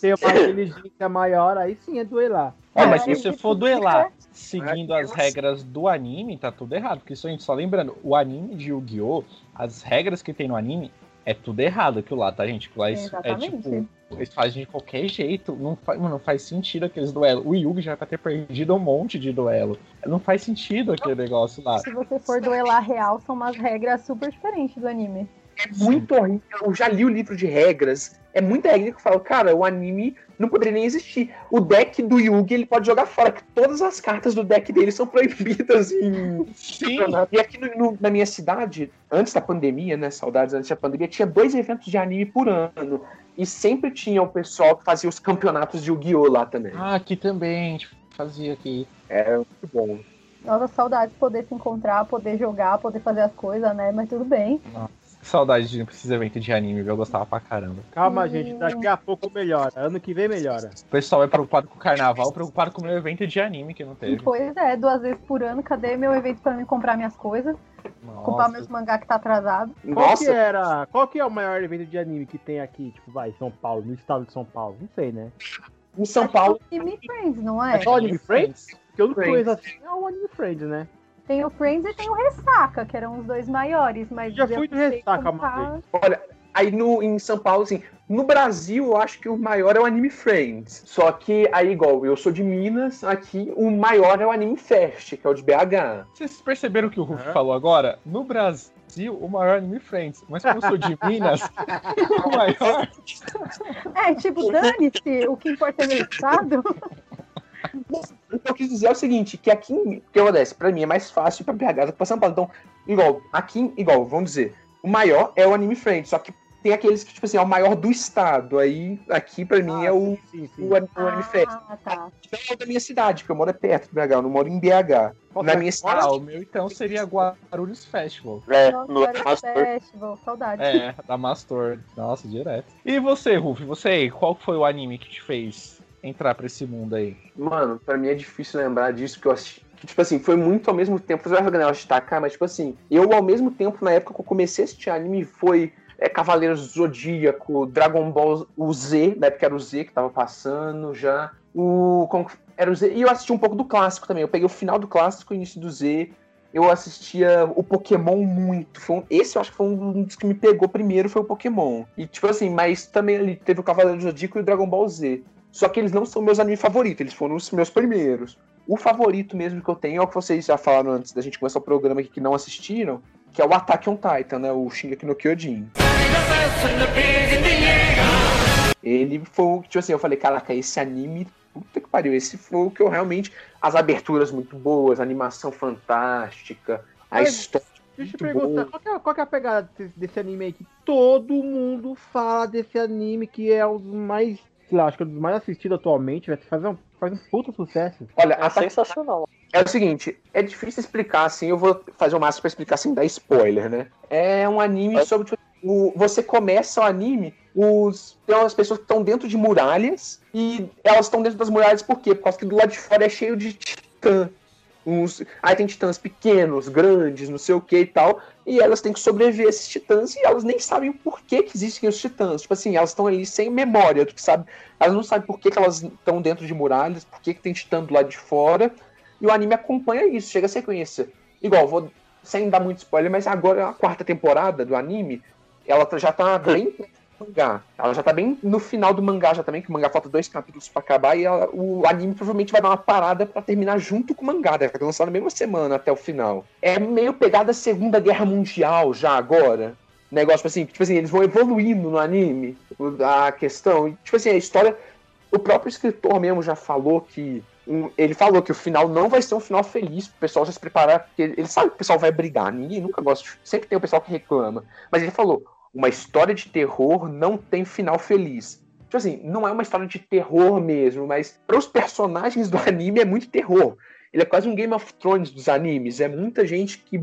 tem uma inteligência maior, aí sim é duelar. Ah, mas É, se você for duelar é. seguindo as regras do anime, tá tudo errado. Porque isso, gente, só lembrando, o anime de Yu-Gi-Oh!, as regras que tem no anime é tudo errado aquilo lá, tá, gente? Aquilo lá, isso é Exatamente. tipo, eles fazem de qualquer jeito. Não faz, não faz sentido aqueles duelos. O Yugi já vai ter perdido um monte de duelo. Não faz sentido aquele negócio lá. Se você for duelar real, são umas regras super diferentes do anime. É muito horrível. Eu já li o livro de regras. É muita regra que eu falo, cara, o anime não poderia nem existir. O deck do Yugi, ele pode jogar fora, que todas as cartas do deck dele são proibidas em Sim. E aqui no- no- na minha cidade, antes da pandemia, né? Saudades antes da pandemia, tinha dois eventos de anime por ano. E sempre tinha o pessoal que fazia os campeonatos de Yu-Gi-Oh! lá também. Ah, aqui também, a gente fazia aqui. É muito bom. Nossa, saudade de poder se encontrar, poder jogar, poder fazer as coisas, né? Mas tudo bem. Que saudade de ir pra esses eventos de anime, viu? eu gostava pra caramba. Calma, gente, daqui a pouco melhora. Ano que vem melhora. O pessoal é preocupado com o carnaval, preocupado com o meu evento de anime que não teve. Pois é, duas vezes por ano. Cadê meu evento pra mim comprar minhas coisas? Comprar meus mangá que tá atrasado. Qual Nossa, que era? Qual que é o maior evento de anime que tem aqui, tipo, vai, São Paulo, no estado de São Paulo? Não sei, né? em São Paulo, Anime Friends, não é? É só Anime Friends? Que eu não Friends. conheço assim, é o Anime Friends, né? Tem o Friends e tem o Ressaca, que eram os dois maiores, mas Já fui do Ressaca vez. olha, aí no, em São Paulo, assim, no Brasil, eu acho que o maior é o Anime Friends. Só que aí, igual, eu sou de Minas, aqui o maior é o Anime Fest, que é o de BH. Vocês perceberam o que o Ruf Aham. falou agora? No Brasil, o maior anime Friends. Mas como eu sou de Minas, o maior. É, tipo, dane-se, o que importa é meu estado. O que eu quis dizer é o seguinte, que aqui, em- o que acontece? Pra mim é mais fácil ir pra BH do que pra São Paulo. Então, igual, aqui, igual, vamos dizer, o maior é o Anime Friends, só que tem aqueles que, tipo assim, é o maior do estado. Aí, aqui, pra mim, Ah, é o, Sim, sim. o, o Anime Fest. Ah, tá. Então é o da minha cidade, porque eu moro é perto de BH, eu não moro em BH. Qual Na é? minha cidade. Ah, o meu então seria Guarulhos Festival. É, Nossa, no Guarulhos Master. Festival, saudade. É, da Mastor. Nossa, direto. E você, Ruf, você aí, qual foi o anime que te fez entrar pra esse mundo aí? Mano, pra mim é difícil lembrar disso, que eu assisti. Tipo assim, foi muito ao mesmo tempo. Você vai ganhar destacar, mas, tipo assim, eu ao mesmo tempo, na época que eu comecei a assistir anime, foi é, Cavaleiros do Zodíaco, Dragon Ball o Z, na época era o Z que tava passando já. O. como era o Z. E eu assisti um pouco do clássico também. Eu peguei o final do clássico e o início do Z. Eu assistia o Pokémon muito. Um- esse eu acho que foi um dos que me pegou primeiro, foi o Pokémon. E, tipo assim, mas também ali teve o Cavaleiro do Zodíaco e o Dragon Ball Z. Só que eles não são meus animes favoritos, eles foram os meus primeiros. O favorito mesmo que eu tenho é o que vocês já falaram antes da gente começar o programa aqui que não assistiram, que é o Attack on Titan, né? O Shingeki no Kyojin. Ele foi o que, tipo assim, eu falei, caraca, esse anime, puta que pariu, esse foi o que eu realmente. As aberturas muito boas, a animação fantástica, a Mas- história. Deixa eu Muito perguntar, qual é, qual é a pegada desse, desse anime aí que todo mundo fala desse anime que é o mais, sei lá, acho que é um dos mais assistidos atualmente, vai fazer um, faz um puta sucesso. Olha, É sensacional. É o seguinte, é difícil explicar assim, eu vou fazer o máximo pra explicar sem dar spoiler, né? É um anime É. sobre. tipo, o, você começa o anime, os, tem umas pessoas que estão dentro de muralhas, e elas estão dentro das muralhas por quê? Por causa que do lado de fora é cheio de titã. Uns, aí tem titãs pequenos, grandes, não sei o que e tal, e elas têm que sobreviver a esses titãs, e elas nem sabem por que, que existem os titãs. Tipo assim, elas estão ali sem memória do que sabe. Elas não sabem por que, que elas estão dentro de muralhas, por que, que tem titã do lado de fora. E o anime acompanha isso, chega a sequência. Igual, vou sem dar muito spoiler, mas agora a quarta temporada do anime, ela já tá bem mangá. Ela já tá bem no final do mangá já também, que o mangá falta dois capítulos pra acabar, e ela- o anime provavelmente vai dar uma parada pra terminar junto com o mangá, deve ficar lançado na mesma semana até o final. É meio pegada Segunda Guerra Mundial já agora. Negócio tipo assim, tipo assim, eles vão evoluindo no anime, a questão. Tipo assim, a história. O próprio escritor mesmo já falou que ele falou que o final não vai ser um final feliz pro pessoal já se preparar, porque ele sabe que o pessoal vai brigar, ninguém nunca gosta, sempre tem o pessoal que reclama. Mas ele falou: uma história de terror não tem final feliz. Tipo assim, não é uma história de terror mesmo, mas para os personagens do anime é muito terror. Ele é quase um Game of Thrones dos animes, é muita gente que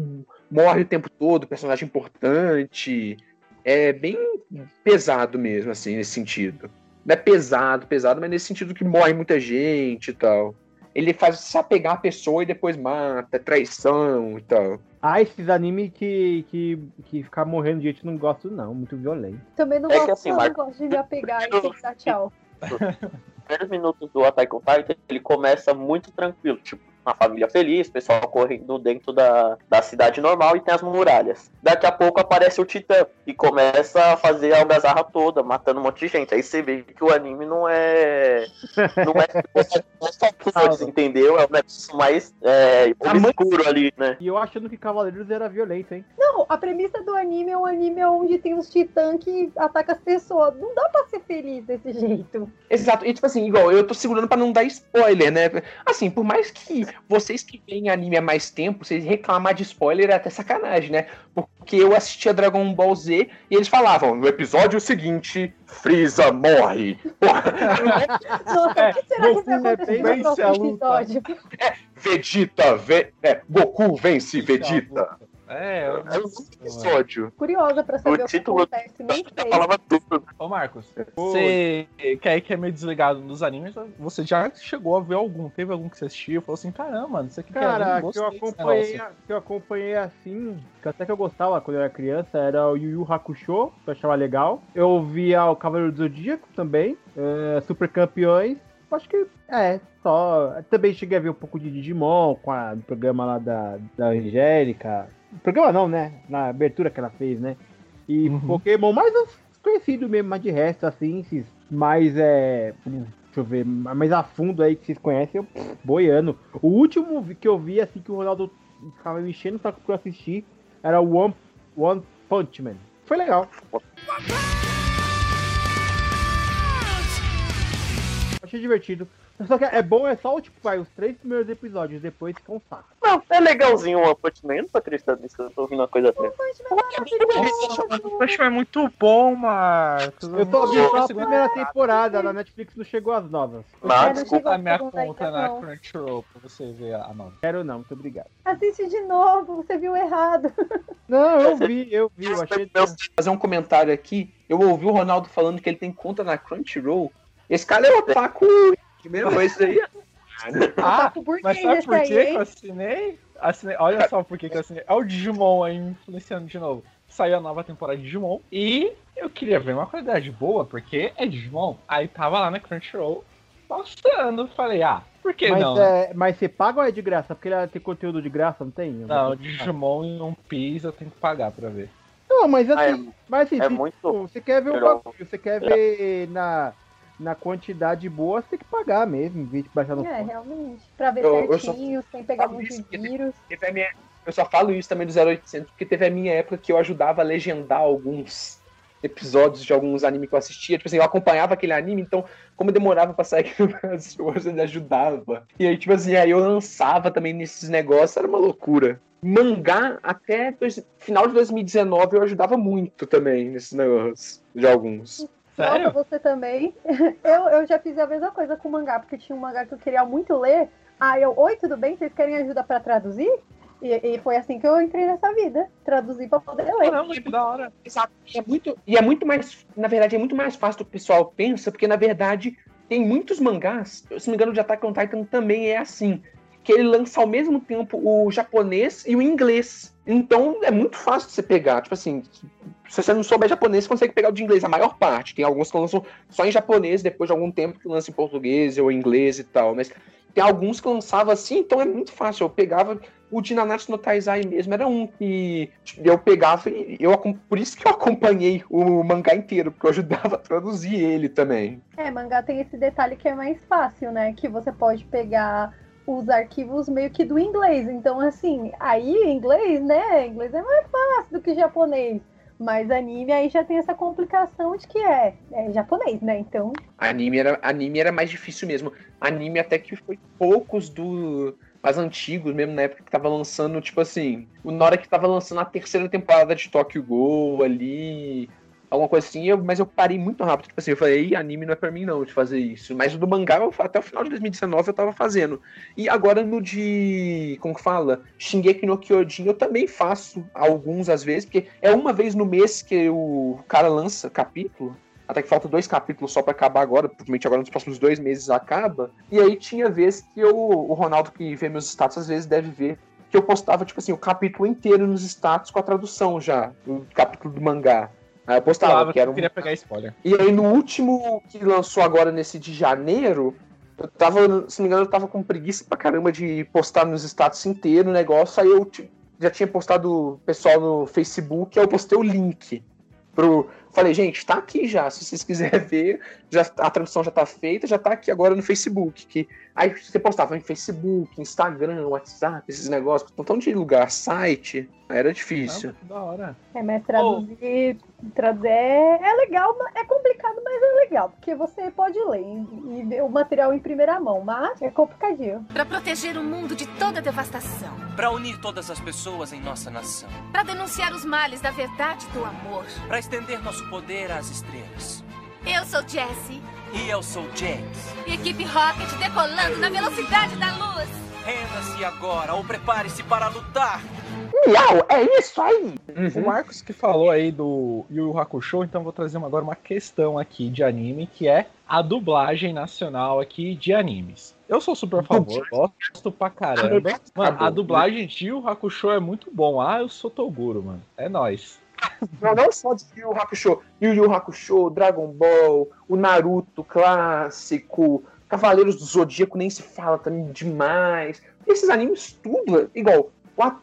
morre o tempo todo, personagem importante. É bem pesado mesmo, assim, nesse sentido. Não é pesado, pesado, mas nesse sentido que morre muita gente e tal. Ele faz se apegar à pessoa e depois mata, é traição e tal. Ah, esses animes que, que, que ficar morrendo de gente não gosto, não. Muito violento. Também não É que gosto, assim, não, gosto de me apegar e ter que dar tchau. Os primeiros minutos do Attack on Titan, ele começa muito tranquilo, tipo, uma família feliz, pessoal correndo dentro da, da cidade normal e tem as muralhas. Daqui a pouco aparece o Titã e começa a fazer a algazarra toda, matando um monte de gente. Aí você vê que o anime não é. Não é, não é só entendeu? É um negócio mais é, obscuro ali, né? E eu achando que Cavaleiros era violento, hein? Não, a premissa do anime é um anime onde tem uns titãs que atacam as pessoas. Não dá pra ser feliz desse jeito. Exato, e tipo assim, igual, eu tô segurando pra não dar spoiler, né? Assim, por mais que vocês que veem anime há mais tempo, vocês reclamar de spoiler é até sacanagem, né? Porque eu assistia Dragon Ball Z e eles falavam, no episódio seguinte, Freeza morre. Nossa, É, o que será que vai é acontecer no episódio? Vegeta, ve- é, Goku vence Vegeta. É, eu É um episódio. Curiosa pra saber o, que título- acontece. Nem sei. falava tudo. Ô Marcos, você que é, que é meio desligado dos animes, você já chegou a ver algum? Teve algum que você assistiu? Falou assim, caramba, mano, isso aqui Cara, anime, que eu acompanhei, negócio." que eu acompanhei assim, que até que eu gostava quando eu era criança, era o Yu Yu Hakusho, que eu achava legal. Eu via o Cavaleiro do Zodíaco também, é, Super Campeões. Acho que é, só. Também cheguei a ver um pouco de Digimon com a, no programa lá da, da Angélica. Programa não, né? Na abertura que ela fez, né? E Uhum. Pokémon mais os conhecidos mesmo, mas de resto, assim, esses mais é. Deixa eu ver, mais a fundo aí que vocês conhecem, eu pff, boiando. O último que eu vi, assim, que o Ronaldo ficava me enchendo só que eu assisti, era o One, One Punch Man. Foi legal. Achei divertido. Só que é bom, é só tipo, vai, os três primeiros episódios, depois fica um saco. Não, é legalzinho o One Punch Man, não tô acreditando nisso, eu tô ouvindo uma coisa dessa. Poxa, é muito bom, Marcos. Eu tô ouvindo só a segunda- primeira temporada, na Netflix não chegou as novas. Mas, não desculpa, a minha conta ainda, na. Crunchyroll pra você ver a nova. Quero não, muito obrigado. Assiste de novo, você viu errado. Não, eu vi, eu vi, eu achei. fazer um comentário aqui. Eu ouvi o Ronaldo falando que ele tem conta na Crunchyroll. Esse cara é otaku. Primeira coisa aí. Ah, Papo burguês mas sabe por que eu assinei? assinei? Olha só por que que eu assinei. É o Digimon aí influenciando de novo. Saiu a nova temporada de Digimon e eu queria ver uma qualidade boa, porque é Digimon. Aí tava lá na Crunchyroll passando. Falei, ah, por que Mas, não? é, mas você paga ou é de graça? Porque ele tem conteúdo de graça, não tem? Não, Digimon e One Piece eu tenho que pagar pra ver. Não, mas Ah, é- assim, mas assim, é se, muito- tipo, você quer ver o bagulho, você quer ver na, na quantidade boa, você tem que pagar mesmo, em vez de baixar no É, fone. realmente. Pra ver Eu- eu só- certinho, sem pegar falo muito vírus. Teve a minha- Eu só falo isso também do 0800, porque teve a minha época que eu ajudava a legendar alguns episódios de alguns animes que eu assistia. Tipo assim, eu acompanhava aquele anime, então, como demorava pra sair aqui no Brasil, eu ainda ajudava. E aí, tipo assim, aí eu lançava também nesses negócios, era uma loucura. Mangá, até dois- final de 2019, eu ajudava muito também nesses negócios, de alguns. Sério? Nossa, você também. Eu, eu já fiz a mesma coisa com mangá, porque tinha um mangá que eu queria muito ler. Aí eu, oi, tudo bem? Vocês querem ajuda pra traduzir? E, e foi assim que eu entrei nessa vida. Traduzir pra poder ler. Caramba, que da hora. Exato. E é muito, e é muito mais, na verdade, é muito mais fácil do que o pessoal pensa, porque na verdade tem muitos mangás, se não me engano, o de Attack on Titan também é assim, que ele lança ao mesmo tempo o japonês e o inglês. Então é muito fácil de você pegar, tipo assim, se você não souber japonês, você consegue pegar o de inglês, a maior parte. Tem alguns que lançam só em japonês, depois de algum tempo que lançam em português ou inglês e tal, mas tem alguns que lançava assim, então é muito fácil. Eu pegava o de Nanatsu no Taizai mesmo, era um que eu pegava e eu, por isso que eu acompanhei o mangá inteiro, porque eu ajudava a traduzir ele também. É, mangá tem esse detalhe que é mais fácil, né? Que você pode pegar os arquivos meio que do inglês. Então, assim, aí inglês, né? Inglês é mais fácil do que japonês. Mas anime aí já tem essa complicação de que é, é japonês, né? Então, Anime era, anime era mais difícil mesmo. Anime até que foi poucos do mais antigos, mesmo na época que tava lançando, tipo assim, na hora que tava lançando a terceira temporada de Tokyo Ghoul ali, alguma coisa assim, eu- mas eu parei muito rápido, tipo assim, eu falei, "Ih, anime não é pra mim não, de fazer isso. Mas o do mangá, eu- até o final de 2019 eu tava fazendo. E agora no de, como que fala? Shingeki no Kyojin, eu também faço alguns às vezes, porque é uma vez no mês que o cara lança capítulo, até que falta dois capítulos só pra acabar agora, provavelmente agora nos próximos dois meses acaba. E aí tinha vezes que eu, o Ronaldo que vê meus status às vezes deve ver que eu postava, tipo assim, o capítulo inteiro nos status com a tradução já, o capítulo do mangá. Aí eu postava, Falava que era um... queria pegar spoiler. E aí no último que lançou agora nesse de janeiro, eu tava, se não me engano, eu tava com preguiça pra caramba de postar nos status inteiro o negócio, aí eu já tinha postado o pessoal no Facebook, aí eu postei o link pro. Falei, gente, tá aqui já. Se vocês quiserem ver, já, a tradução já tá feita, já tá aqui agora no Facebook. Que, aí você postava em Facebook, Instagram, WhatsApp, esses negócios, um montão de lugar, site. Era difícil. Não, da hora. É, mas traduzir, traduzir é, é legal, é complicado, mas é legal, porque você pode ler e, ver o material em primeira mão, mas é complicadinho. Pra proteger o mundo de toda devastação. Pra unir todas as pessoas em nossa nação. Pra denunciar os males da verdade e do amor. Pra estender nosso poder às estrelas. Eu sou Jessie. E eu sou James. Equipe Rocket decolando na velocidade da luz. Renda-se agora ou prepare-se para lutar. Miau, é isso aí! O Marcos que falou aí do Yu Yu Hakusho, então vou trazer agora uma questão aqui de anime, que é a dublagem nacional aqui de animes. Eu sou super a favor, gosto pra caramba. Mano, a dublagem de Yu Yu Hakusho é muito bom. Ah, eu sou Toguro, mano. É nóis. Não, não só de Yu Yu Hakusho, Yu Yu Hakusho, Dragon Ball, o Naruto clássico, Cavaleiros do Zodíaco nem se fala também demais. Esses animes tudo, igual,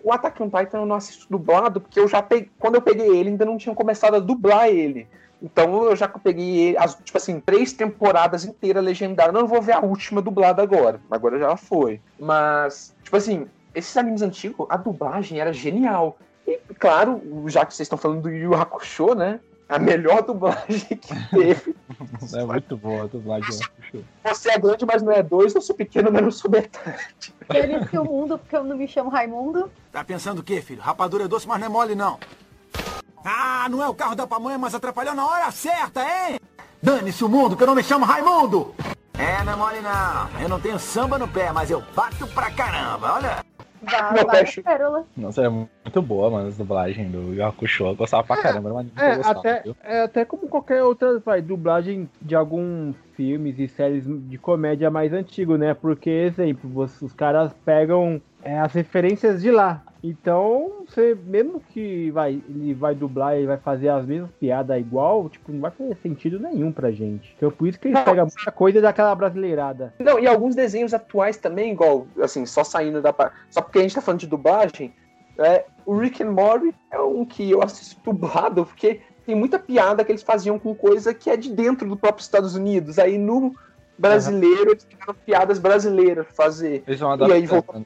o, Attack on Titan eu não assisto dublado, porque eu já peguei, quando eu peguei ele ainda não tinham começado a dublar ele. Então eu já peguei as, tipo assim, três temporadas inteiras legendadas. Não vou ver a última dublada agora. Agora já foi. Mas, tipo assim, esses animes antigos, a dublagem era genial. E, claro, já que vocês estão falando do Yu Hakusho, né? A melhor dublagem que teve. É muito boa a dublagem do Hakusho. Você é grande, mas não é dois. Eu sou pequeno, mas não sou metade. Feliz que o mundo, porque eu não me chamo Raimundo. Tá pensando o quê, filho? Rapadura é doce, mas não é mole, não. Ah, não é o carro da pamonha, mas atrapalhou na hora certa, hein? Dane-se o mundo, que eu não me chamo Raimundo! É, não é mole, não. Eu não tenho samba no pé, mas eu bato pra caramba, olha. Vá, Meu vai, pérola. Nossa, é muito boa, mano, a dublagem do Hakusho. Eu gostava pra caramba, uma anime que É, gostava, até, viu? é até como qualquer outra vai, dublagem de alguns filmes e séries de comédia mais antigo, né? Porque, exemplo, os caras pegam é, as referências de lá. Então, você, mesmo que vai, ele vai dublar e vai fazer as mesmas piadas igual, tipo, não vai fazer sentido nenhum pra gente. Então, por isso que eles Não. pegam muita coisa daquela brasileirada. Não, e alguns desenhos atuais também, igual, assim, só saindo da. Só porque a gente tá falando de dublagem, é, o Rick and Morty é um que eu assisto dublado, porque tem muita piada que eles faziam com coisa que é de dentro do próprio Estados Unidos. Aí no brasileiro, eles pegaram piadas brasileiras pra fazer. Eles vão E aí adaptando. voltou.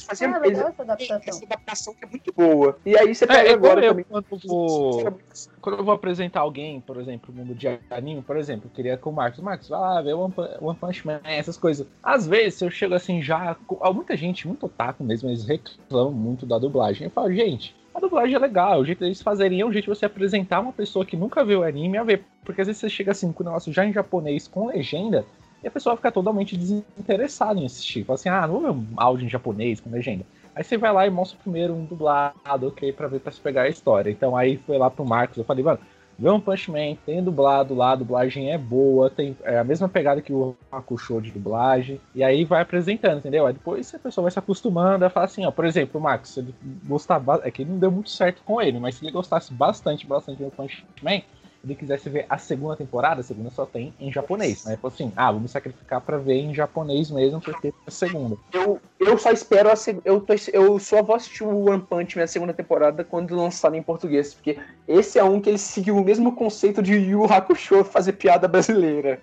Eles faziam Ah, eles, legal essa adaptação. essa adaptação que é muito boa. E aí você pega É, agora eu, também. quando eu vou- Quando eu vou apresentar alguém, por exemplo, no mundo de anime, por exemplo, eu queria com o Marcos. Marcos, vai lá ver One One Punch Man, essas coisas. Às vezes eu chego assim já. com- ah, Muita gente, muito otaku mesmo, eles reclamam muito da dublagem. Eu falo, gente, a dublagem é legal, o jeito deles fazerem é um jeito de você apresentar uma pessoa que nunca viu anime a ver. Porque às vezes você chega assim com o negócio já em japonês com legenda. E a pessoa fica totalmente desinteressada em assistir. Fala assim, ah, não vou ver um áudio em japonês com legenda. Aí você vai lá e mostra primeiro um dublado, ok, pra ver, pra se pegar a história. Então aí foi lá pro Marcos, eu falei, mano, vê um Punch Man, tem dublado lá, a dublagem é boa, tem é a mesma pegada que o Hakusho de dublagem, e aí vai apresentando, entendeu? Aí depois a pessoa vai se acostumando a falar assim, ó, por exemplo, o Marcos, se ele gostar, é que não deu muito certo com ele, mas se ele gostasse bastante, bastante do Punch Man, ele quisesse ver a segunda temporada, a segunda só tem em japonês, né? Falou assim, ah, me sacrificar pra ver em japonês mesmo, porque é a segunda. Eu, eu só espero a seg- eu, tô, eu só vou assistir o One Punch Man a segunda temporada quando lançar em português, porque esse é um que ele seguiu o mesmo conceito de Yu Hakusho fazer piada brasileira.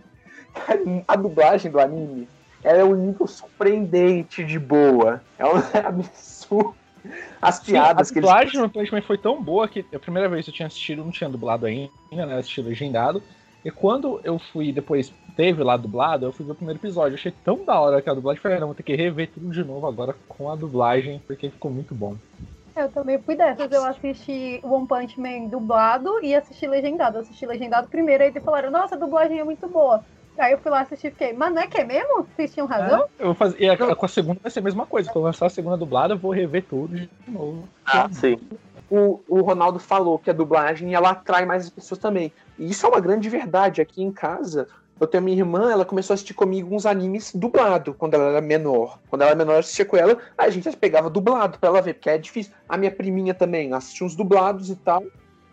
A dublagem do anime é um nível surpreendente de boa. É um absurdo. As piadas Sim, que a eles dublagem no Punch Man foi tão boa que a primeira vez que eu tinha assistido, não tinha dublado ainda, né? Assisti legendado. E quando eu fui, depois teve lá dublado, eu fui ver o primeiro episódio. Eu achei tão da hora que a dublagem. Falei, não, vou ter que rever tudo de novo agora com a dublagem, porque ficou muito bom. Eu também fui dessas. Eu assisti One Punch Man dublado e assisti legendado. Eu assisti legendado primeiro, aí falaram, nossa, a dublagem é muito boa. Aí eu fui lá assistir e fiquei, mas não é que é mesmo? Vocês tinham razão? Eu vou fazer, e a- com a segunda vai ser a mesma coisa. Quando eu lançar a segunda dublada, eu vou rever tudo de novo. Ah, sim. o, o Ronaldo falou que a dublagem ela atrai mais as pessoas também. E isso é uma grande verdade. Aqui em casa, eu tenho minha irmã, ela começou a assistir comigo uns animes dublado quando ela era menor. Quando ela era menor, eu assistia com ela, a gente pegava dublado pra ela ver, porque é difícil. A minha priminha também assistia uns dublados e tal.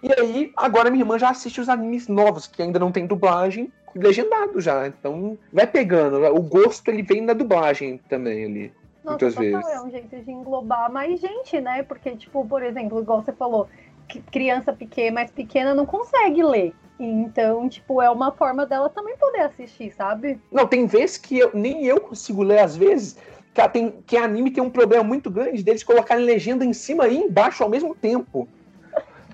E aí, agora minha irmã já assiste os animes novos, que ainda não tem dublagem, legendado já. Então, vai pegando. O gosto, ele vem da dublagem também ali. Nossa, muitas vezes. é um jeito de englobar mais gente, né? Porque, tipo, por exemplo, igual você falou, criança pequena, mais pequena não consegue ler. Então, tipo, é uma forma dela também poder assistir, sabe? Não, tem vezes que eu- nem eu consigo ler, às vezes. Que, tem, que anime tem um problema muito grande deles colocarem legenda em cima e embaixo ao mesmo tempo.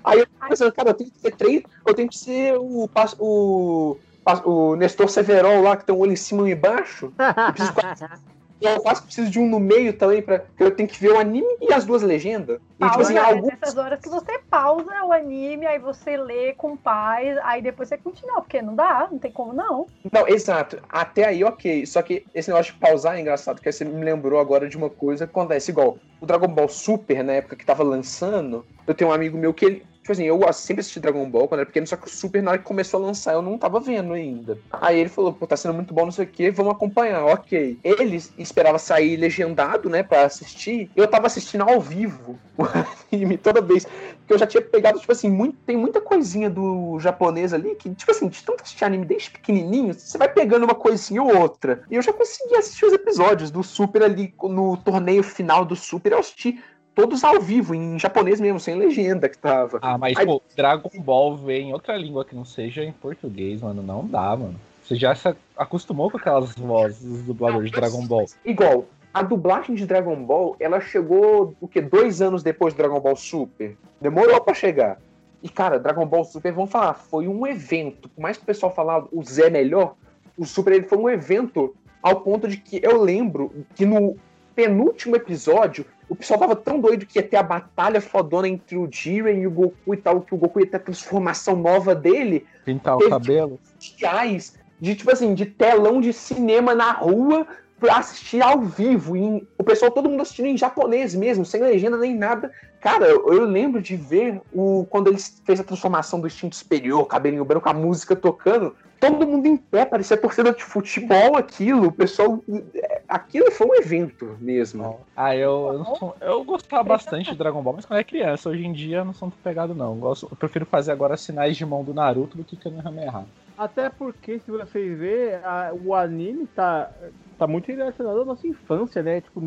Aí eu fico pensando, cara, eu tenho que ser três, eu tenho que ser o, o, o Nestor Severol lá, que tem um olho em cima e embaixo. Eu preciso quase- eu quase preciso de um no meio também, pra, porque eu tenho que ver o anime e as duas legendas. E, tipo Pausa, assim, né? alguns. Essas horas que você pausa o anime, aí você lê com paz, aí depois você continua, porque não dá, não tem como não. Não, exato. Até aí, ok. Só que esse negócio de pausar é engraçado, porque você me lembrou agora de uma coisa que acontece. Igual, o Dragon Ball Super, na época que tava lançando, eu tenho um amigo meu que ele. Tipo assim, eu sempre assisti Dragon Ball quando era pequeno, só que o Super, na hora que começou a lançar, eu não tava vendo ainda. Aí ele falou, pô, tá sendo muito bom, não sei o que, vamos acompanhar, ok. Ele esperava sair legendado, né, pra assistir, eu tava assistindo ao vivo o anime toda vez. Porque eu já tinha pegado, tipo assim, muito, tem muita coisinha do japonês ali que, tipo assim, de tanto assistir anime desde pequenininho, você vai pegando uma coisinha ou outra. E eu já consegui assistir os episódios do Super ali no torneio final do Super, eu assisti todos ao vivo, em japonês mesmo, sem legenda que tava. Ah, mas, Aí- pô, Dragon Ball vem em outra língua que não seja em português, mano. Não dá, mano. Você já se acostumou com aquelas vozes dos dubladores de Dragon Ball. Igual, a dublagem de Dragon Ball, ela chegou, o quê? Dois anos depois do Dragon Ball Super. Demorou pra chegar. E, cara, Dragon Ball Super, vamos falar, foi um evento. Por mais que o pessoal falava o Zé é melhor, o Super ele foi um evento ao ponto de que eu lembro que no penúltimo episódio, o pessoal tava tão doido que ia ter a batalha fodona entre o Jiren e o Goku e tal, que o Goku ia ter a transformação nova dele Pintar o cabelo. reais de tipo assim, de telão de cinema na rua pra assistir ao vivo. E o pessoal, todo mundo assistindo em japonês mesmo, sem legenda nem nada. Cara, eu, eu lembro de ver o quando eles fez a transformação do instinto superior, cabelinho branco, a música tocando. Todo mundo em pé, parecia torcida de futebol aquilo. O pessoal. é, Aquilo foi um evento mesmo. Ah, eu, eu, eu gostava bastante de Dragon Ball, mas quando era criança, hoje em dia eu não sou muito pegado, não. Eu, gosto, eu prefiro fazer agora sinais de mão do Naruto do que Kamehameha. Até porque, se vocês verem, a- o anime tá, tá muito relacionado à nossa infância, né? Tipo,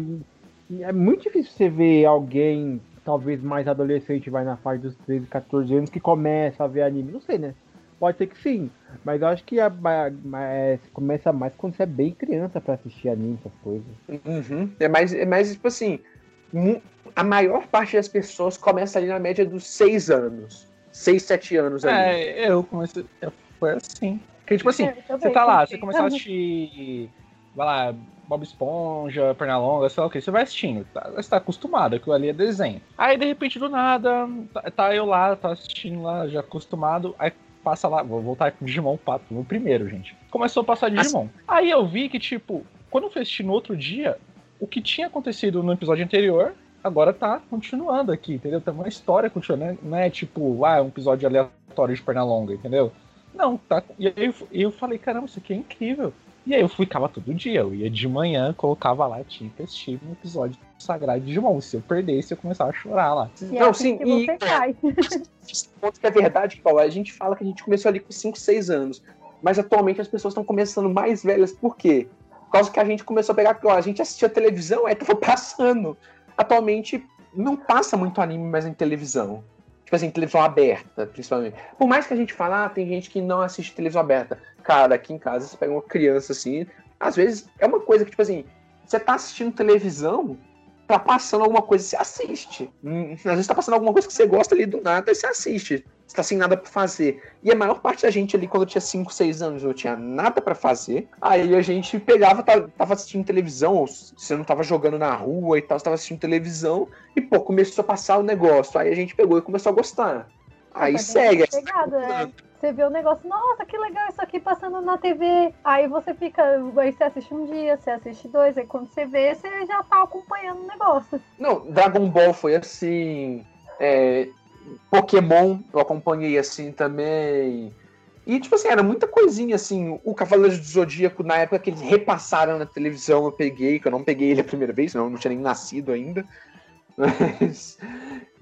é muito difícil você ver alguém, talvez mais adolescente, vai na fase dos 13, 14 anos, que começa a ver anime. Não sei, né? Pode ser que sim, mas eu acho que a, ma- começa mais quando você é bem criança pra assistir anime, essas coisas. Uhum. É mais, é mais tipo assim. A maior parte das pessoas começa ali na média dos seis anos. Seis, sete anos ali. É, eu comecei. eu- Foi assim. Porque, tipo assim, É, você tá lá, você começa a assistir. Vai lá, Bob Esponja, Pernalonga, sei lá o que, você vai assistindo, tá, você tá acostumado, aquilo ali é desenho. Aí de repente do nada, tá, tá eu lá, tá assistindo lá, já acostumado, aí passa lá, vou voltar com Digimon Pato, no primeiro, gente. Começou a passar Digimon. Aí eu vi que, tipo, quando eu fui assistir no outro dia, o que tinha acontecido no episódio anterior, agora tá continuando aqui, entendeu? Tem uma história continuando, né? não é tipo, ah, é um episódio aleatório de Pernalonga, entendeu? Não, tá. E aí eu, eu falei, caramba, isso aqui é incrível. E aí eu ficava todo dia, eu ia de manhã, colocava lá, tinha que assistir um episódio sagrado de Digimon. Se eu perdesse, eu começava a chorar lá. E é Não, assim sim, que e- cai. esse ponto que é verdade, Paulo. A gente fala que a gente começou ali com 5, 6 anos. Mas atualmente as pessoas estão começando mais velhas. Por quê? Por causa que a gente começou a pegar. Ó, a gente assistia televisão, aí tava passando. Atualmente não passa muito anime mais em televisão. Tipo assim, televisão aberta, principalmente. Por mais que a gente fale, ah, tem gente que não assiste televisão aberta. Cara, aqui em casa você pega uma criança assim. Às vezes é uma coisa que, tipo assim, você tá assistindo televisão, tá passando alguma coisa, você assiste. Hum, Às vezes tá passando alguma coisa que você gosta ali do nada, e você assiste. Você tá sem nada pra fazer. E a maior parte da gente ali, quando eu tinha 5, 6 anos, não tinha nada pra fazer. Aí a gente pegava, tá- tava assistindo televisão, ou você não tava jogando na rua e tal, você tava assistindo televisão, e pô, começou a passar o negócio. Aí a gente pegou e começou a gostar. Aí Vai segue. né? Você vê o negócio, nossa, que legal isso aqui passando na TV. Aí você fica, aí você assiste um dia, você assiste dois, aí quando você vê, você já tá acompanhando o negócio. Não, Dragon Ball foi assim. é, Pokémon eu acompanhei assim também. E, tipo assim, era muita coisinha, assim. O Cavaleiro do Zodíaco, na época que eles repassaram na televisão, eu peguei, que eu não peguei ele a primeira vez, não, não tinha nem nascido ainda. Mas.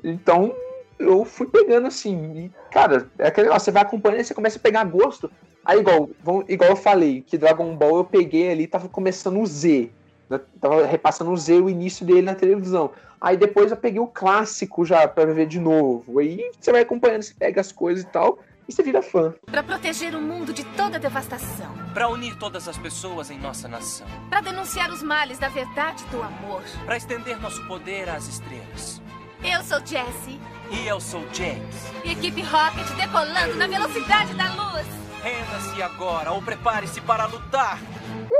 Então, eu fui pegando assim. E, cara, é aquele negócio, você vai acompanhando você começa a pegar gosto. Aí, igual, igual eu falei, que Dragon Ball eu peguei ali, tava começando o Z. né? Tava repassando o Z, o início dele na televisão. Aí depois eu peguei o clássico já pra ver de novo. Aí você vai acompanhando, você pega as coisas e tal, e você vira fã. Pra proteger o mundo de toda devastação. Pra unir todas as pessoas em nossa nação. Pra denunciar os males da verdade e do amor. Pra estender nosso poder às estrelas. Eu sou Jessie. E eu sou James. Equipe Rocket decolando na velocidade da luz. Renda-se agora ou prepare-se para lutar.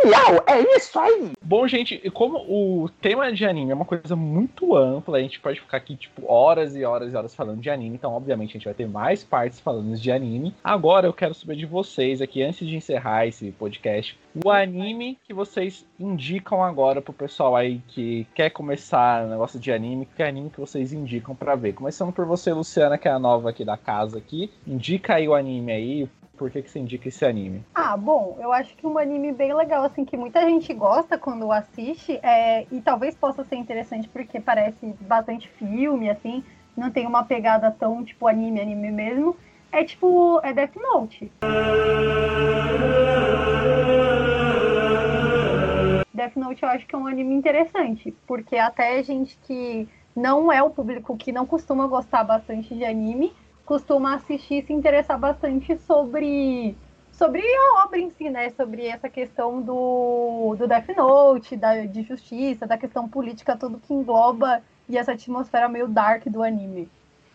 Miau, é isso aí! Bom, gente, e como o tema de anime é uma coisa muito ampla, a gente pode ficar aqui, tipo, horas e horas e horas falando de anime, então, obviamente, a gente vai ter mais partes falando de anime. Agora, eu quero saber de vocês aqui, antes de encerrar esse podcast, o anime que vocês indicam agora pro pessoal aí que quer começar o negócio de anime, que anime que vocês indicam pra ver. Começando por você, Luciana, que é a nova aqui da casa aqui. Indica aí o anime aí, por que, que você indica esse anime? Ah, bom, eu acho que um anime bem legal, assim, que muita gente gosta quando assiste, é, e talvez possa ser interessante porque parece bastante filme, assim, não tem uma pegada tão, tipo, anime, anime mesmo, é tipo, é Death Note. Death Note eu acho que é um anime interessante, porque até gente que não é o público que não costuma gostar bastante de anime, costuma assistir e se interessar bastante sobre sobre a obra em si, né? Sobre essa questão do, do Death Note, da, de justiça, da questão política, tudo que engloba e essa atmosfera meio dark do anime.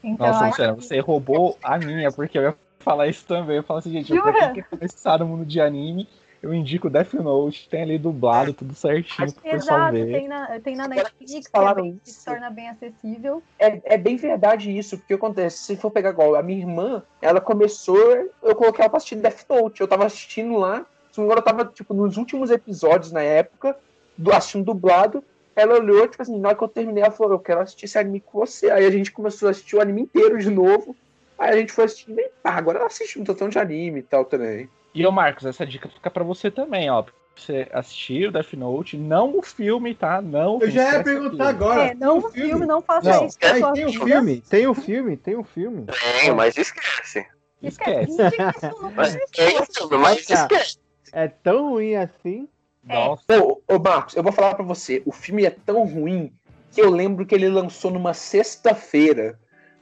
Então, Nossa, que- você roubou a minha, porque eu ia falar isso também. Eu falo assim, gente, Jura? pra quer começar no mundo de anime, eu indico Death Note, tem ali dublado, tudo certinho pro pessoal Exato, ver. tem na, tem na Netflix, que, é falaram bem, que se torna bem acessível. É, é bem verdade isso, porque acontece, se for pegar igual, a minha irmã, ela começou, eu coloquei ela pra assistir Death Note, eu tava assistindo lá, se não eu tava, tipo, nos últimos episódios na época, do assistindo dublado, ela olhou, tipo assim, na hora que eu terminei, ela falou, eu quero assistir esse anime com você, aí a gente começou a assistir o anime inteiro de novo, aí a gente foi assistindo, e pá, agora ela assiste um tantão de anime e tal também. E ô Marcos, essa dica fica pra você também, ó. Pra você assistir o Death Note, não o filme, tá? Não. Eu já ia perguntar agora. é, não o filme, não faça Não, isso Aí sua tem o vida. filme, tem o filme, tem o filme. Tem, mas esquece. Esquece. Esquece. Mas filme, esquece. É tão ruim assim. Nossa. Ô, ô, Marcos, eu vou falar pra você, o filme é tão ruim que eu lembro que ele lançou numa sexta-feira.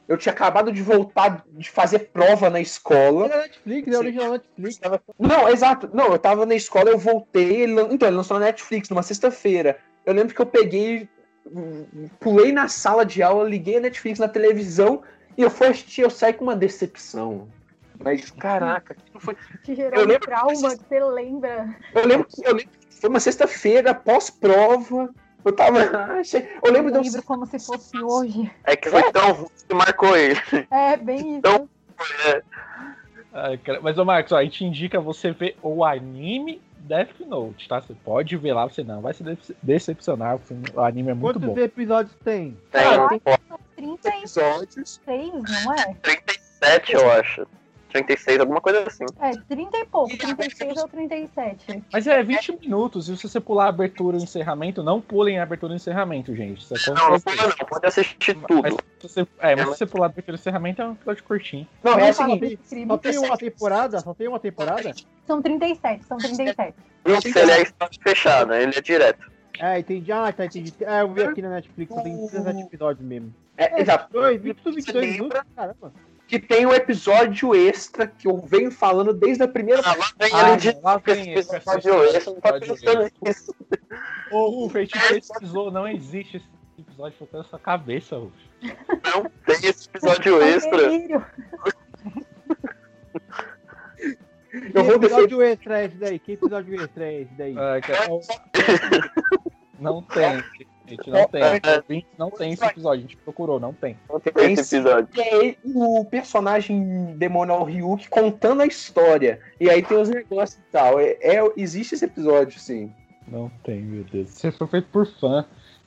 Eu tinha acabado de voltar de fazer prova na escola. Da Netflix, é original Netflix. Não, exato. Não, eu tava na escola, eu voltei. Ele, então, ele lançou na Netflix numa sexta-feira. Eu lembro que eu peguei, pulei na sala de aula, liguei a Netflix na televisão e eu fui assistir. Eu saí com uma decepção. Mas, caraca, aquilo foi. Te gerou Eu lembro- trauma que você lembra. Eu lembro que, eu lembro que foi uma sexta-feira, pós-prova. Eu tava. Eu lembro de eu lembro como se fosse hoje. É que foi tão ruim que marcou ele. É, bem isso. Então- Ai, cara, Mas, ô Marcos, ó, a gente indica você ver o anime Death Note, tá? Você pode ver lá, você não vai se dece- decepcionar. O, filme- o anime é muito Quantos bom. episódios tem? Tem Ah, um São 36, episódios. não é? 37, eu acho. 36, alguma coisa assim. É, 30 e pouco, 36 ou 37. Mas é 20 minutos, e se você pular a abertura e encerramento, não pulem a abertura e encerramento, gente. É Não, não como- pula não, pode assistir Mas tudo. se você, é, mas se você pular a abertura e encerramento, é um episódio curtinho. Não, é Não, o seguinte. Só tem uma temporada? Só tem uma temporada? São 37, são 37. Não sei se ele é história fechada, ele é direto. É, entendi. Ah, tá, entendi. É, eu vi aqui na Netflix, só tem 17 episódios mesmo. É, exato. Dois, 22 Você minutos, caramba. Que tem o episódio extra que eu venho falando desde a primeira. Ah, lá vem Ah, ele de lá esse vem esse episódio esse, não tá pensando nisso. O feitiço pesquisou, não existe esse episódio, foi na sua cabeça, Ruf. Não tem esse episódio É um extra. Eu vou que defender. episódio extra é esse daí? Que episódio extra é esse daí? Ah, cara, Não tem, gente, não tem. Ouvinte, Não tem esse episódio, a gente procurou, não tem. Não tem esse episódio. E é o personagem demonal Ryuk contando a história. E aí tem os negócios e tal. É, é- existe esse episódio, sim. Não tem, meu Deus. Você foi feito por fã.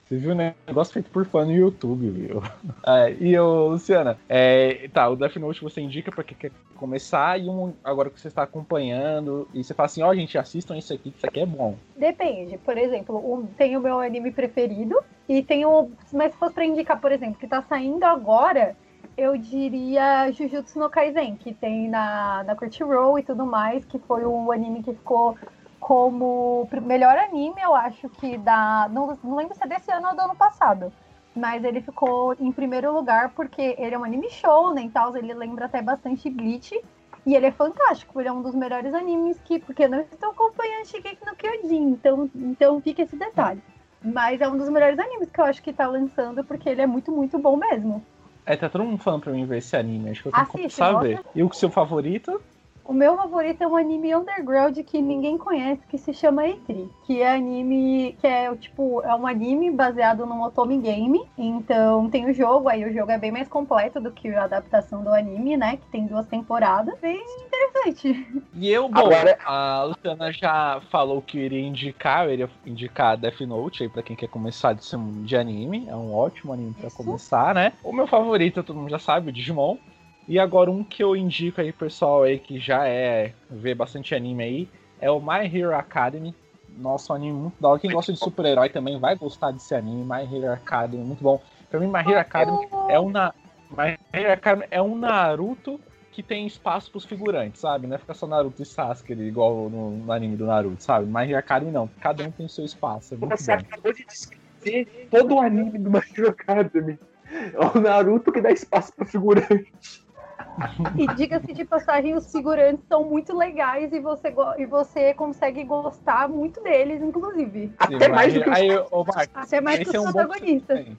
Você viu um negócio feito por fã no YouTube, viu? É, e ô, Luciana, é, tá, o Death Note você indica pra quem quer começar e um agora que você está acompanhando e você fala assim, ó, gente, assistam isso aqui, que isso aqui é bom. Depende. Por exemplo, um, tem o meu anime preferido e tem o. Mas se fosse pra indicar, por exemplo, que tá saindo agora, eu diria Jujutsu no Kaisen, que tem na, na Crunchyroll e tudo mais, que foi o anime que ficou como melhor anime, eu acho que da. Não, não lembro se é desse ano ou do ano passado. Mas ele ficou em primeiro lugar porque ele é um anime show, né? Tal, ele lembra até bastante Bleach. E ele é fantástico, ele é um dos melhores animes que. Porque eu não estou acompanhando Shigeki no Kyojin, então, então fica esse detalhe. Mas é um dos melhores animes que eu acho que tá lançando, porque ele é muito, muito bom mesmo. É, tá todo mundo falando pra mim ver esse anime, acho que eu tenho que Assiste, começar a nossa. E o seu favorito? O meu favorito é um anime underground que ninguém conhece, que se chama Eitri, que é anime, que é tipo, é um anime baseado num otome game. Então tem o jogo, aí o jogo é bem mais completo do que a adaptação do anime, né? Que tem duas temporadas. Bem interessante. E eu, bom, Agora- a Luciana já falou que iria indicar, eu iria indicar Death Note aí pra quem quer começar de, de anime. É um ótimo anime pra Isso. começar, né? O meu favorito, todo mundo já sabe, o Digimon. E agora um que eu indico aí, pessoal, aí que já é vê bastante anime aí, é o My Hero Academy. Nossa, um anime muito da hora. Quem gosta de super-herói também vai gostar desse anime, My Hero Academy, muito bom. Pra mim, My Hero Academy é um, na... My Hero Academy é um Naruto que tem espaço pros figurantes, sabe? Não é ficar só Naruto e Sasuke igual no, no anime do Naruto, sabe? My Hero Academy não. Cada um tem o seu espaço. É muito Você bom. acabou de descrever todo o anime do My Hero Academy. É o Naruto que dá espaço pra figurante. E diga-se de passagem, os figurantes são muito legais e você, go- e você consegue gostar muito deles, inclusive. Até Sim, mais My do que Aí, ô, Marcos, Até mais que é os um bom protagonistas. Sim.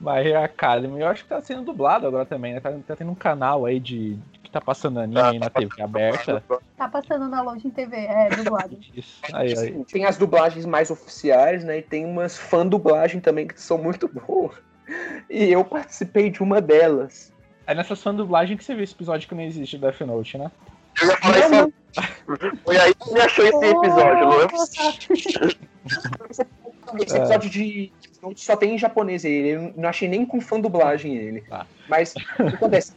My Hero Academy, eu acho que tá sendo dublado agora também, né? Tá, tá tendo um canal aí de que tá passando anime aí na TV aberta. Tá passando na loja em TV, é dublado. Isso. Aí, aí. Assim, tem as dublagens mais oficiais, né? E tem umas fã dublagem também que são muito boas. E eu participei de uma delas. É nessa sua dublagem que você viu esse episódio que não existe do Death Note, né? Eu ia falar isso. Foi aí que você achou esse episódio, possível. Esse episódio de só tem em japonês ele, eu não achei nem com fã dublagem ele. Tá. Mas o que acontece?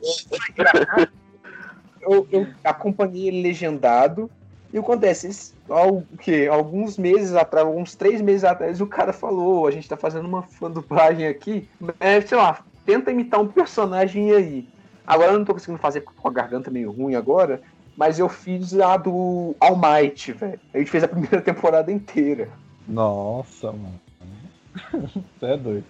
Eu, eu acompanhei ele legendado. E o que acontece? Esse- Ao, o quê? Alguns meses atrás, uns três meses atrás, o cara falou: a gente tá fazendo uma fã dublagem aqui. É, sei lá, tenta imitar um personagem aí. Agora eu não tô conseguindo fazer com a garganta meio ruim agora. Mas eu fiz a do All Might, velho. A gente fez a primeira temporada inteira. Nossa, mano. Você é doido.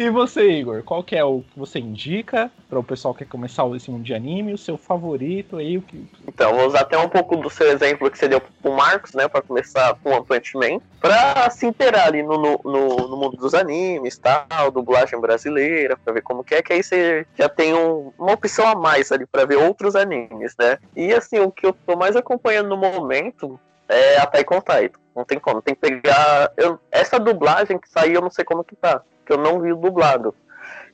E você, Igor, qual que é o que você indica para o pessoal que quer começar esse mundo de anime, o seu favorito aí, o que. Então, vou usar até um pouco do seu exemplo que você deu pro Marcos, né? Pra começar com One Punch Man. Pra se inteirar ali no, no, no- no mundo dos animes, tal, dublagem brasileira, pra ver como que é, que aí você já tem um- uma opção a mais ali pra ver outros animes, né? E assim, o que eu tô mais acompanhando no momento é a Titan. Não tem como, tem que pegar. eu- essa dublagem que saiu, eu não sei como que tá. Eu não vi o dublado.